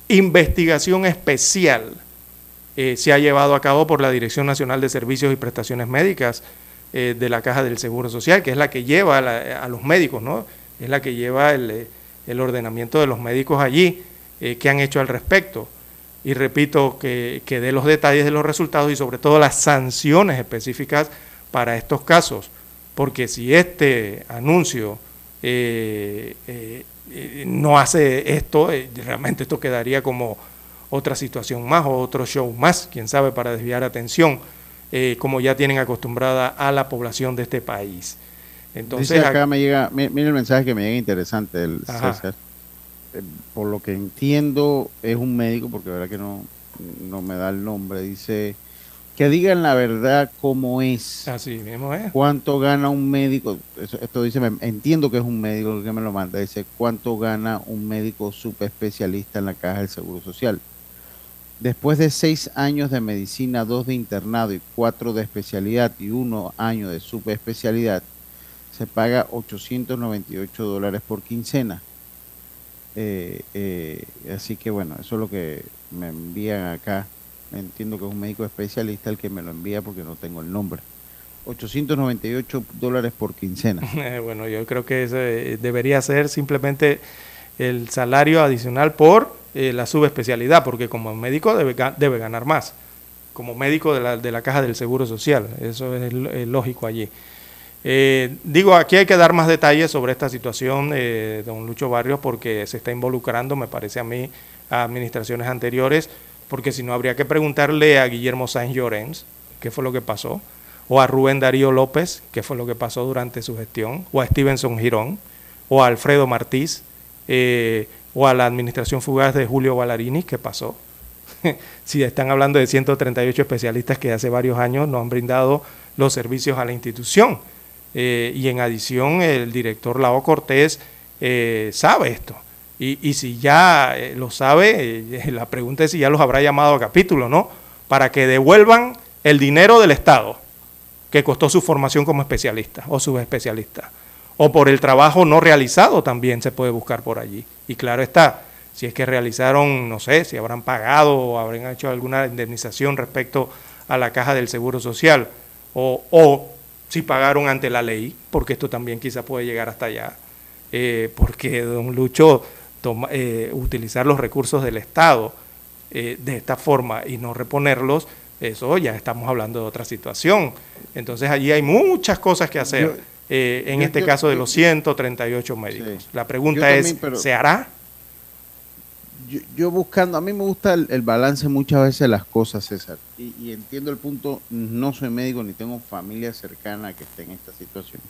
investigación especial eh, se ha llevado a cabo por la Dirección Nacional de Servicios y Prestaciones Médicas eh, de la Caja del Seguro Social, que es la que lleva a, los médicos, ¿no? Es la que lleva el, eh, el ordenamiento de los médicos allí, que han hecho al respecto. Y repito, que, que dé los detalles de los resultados y sobre todo las sanciones específicas para estos casos, porque si este anuncio no hace esto, realmente esto quedaría como otra situación más o otro show más, quién sabe, para desviar atención, eh, como ya tienen acostumbrada a la población de este país. Entonces, acá me llega, mire el mensaje que me llega interesante del César. Eh, por lo que entiendo, es un médico, porque la verdad que no, no me da el nombre, dice que digan la verdad cómo es. Así mismo es. ¿Cuánto gana un médico? esto dice, entiendo que es un médico que me lo manda. Dice, ¿cuánto gana un médico subespecialista en la caja del Seguro Social? Después de seis años de medicina, dos de internado y cuatro de especialidad y uno año de subespecialidad, se paga 898 dólares por quincena. Eh, eh, así que bueno, eso es lo que me envían acá. Entiendo que es un médico especialista el que me lo envía porque no tengo el nombre. 898 dólares por quincena. (laughs) bueno, yo creo que ese debería ser simplemente el salario adicional por eh, la subespecialidad, porque como médico debe, debe ganar más, como médico de la, de la caja del Seguro Social, eso es, lógico allí. Eh, digo, aquí hay que dar más detalles sobre esta situación, de don Lucho Barrios, porque se está involucrando, me parece a mí, a administraciones anteriores, porque si no habría que preguntarle a Guillermo Sáenz Llorens qué fue lo que pasó, o a Rubén Darío López, qué fue lo que pasó durante su gestión, o a Stevenson Girón, o a Alfredo Martís, eh, o a la administración fugaz de Julio Ballarini, ¿qué pasó? (laughs) si están hablando de 138 especialistas que hace varios años no han brindado los servicios a la institución. Eh, y en adición, el director Lao Cortés eh, sabe esto. Y, y si ya lo sabe, (laughs) la pregunta es si ya los habrá llamado a capítulo, ¿no? Para que devuelvan el dinero del Estado que costó su formación como especialista o subespecialista o por el trabajo no realizado también se puede buscar por allí. Y claro está, si es que realizaron, no sé, si habrán pagado o habrán hecho alguna indemnización respecto a la caja del Seguro Social, o si pagaron ante la ley, porque esto también quizá puede llegar hasta allá, eh, porque don Lucho eh, utilizar los recursos del Estado eh, de esta forma y no reponerlos, eso ya estamos hablando de otra situación. Entonces allí hay muchas cosas que hacer. Eh, en este caso de los 138 médicos. La pregunta es, ¿se hará? Yo, buscando, a mí me gusta el, balance muchas veces de las cosas, César, y, entiendo el punto, no soy médico ni tengo familia cercana que esté en esta situación.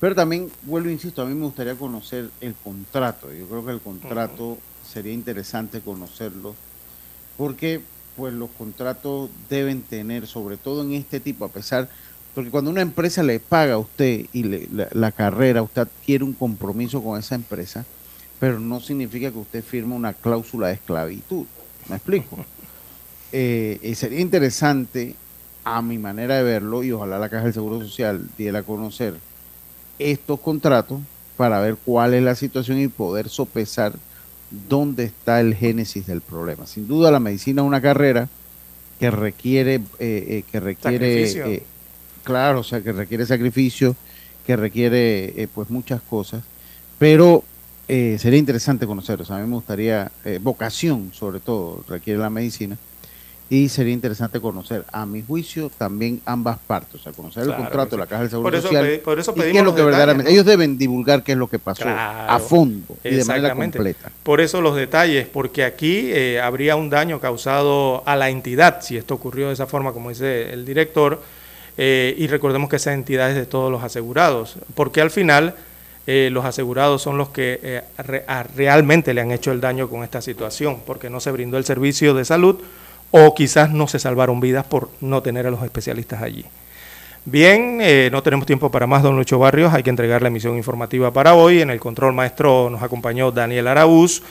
Pero también, vuelvo, insisto, a mí me gustaría conocer el contrato. Yo creo que el contrato sería interesante conocerlo, porque pues los contratos deben tener, sobre todo en este tipo, a pesar porque cuando una empresa le paga a usted y la, carrera, usted adquiere un compromiso con esa empresa, pero no significa que usted firme una cláusula de esclavitud. ¿Me explico? (laughs) Eh, sería interesante a mi manera de verlo, y ojalá la Caja del Seguro Social diera a conocer estos contratos para ver cuál es la situación y poder sopesar dónde está el génesis del problema. Sin duda la medicina es una carrera que requiere, eh, eh, que requiere, eh, claro, o sea, que requiere sacrificio, que requiere pues muchas cosas, pero eh, sería interesante conocer, o sea, a mí me gustaría, eh, vocación sobre todo, requiere la medicina, y sería interesante conocer, a mi juicio, también ambas partes, o sea, conocer Claro el contrato de la. Caja del Seguro Por eso Social por eso y qué pedimos es lo que detalles, verdaderamente, ¿no? ellos deben divulgar qué es lo que pasó a fondo y de manera completa. Por eso los detalles, porque aquí eh, habría un daño causado a la entidad, si esto ocurrió de esa forma, como dice el director, eh, y recordemos que esa entidad es de todos los asegurados, porque al final eh, los asegurados son los que eh, re- a- realmente le han hecho el daño con esta situación, porque no se brindó el servicio de salud o quizás no se salvaron vidas por no tener a los especialistas allí. Bien, eh, no tenemos tiempo para más, don Lucho Barrios. Hay que entregar la emisión informativa para hoy. En el control maestro nos acompañó Daniel Araúz.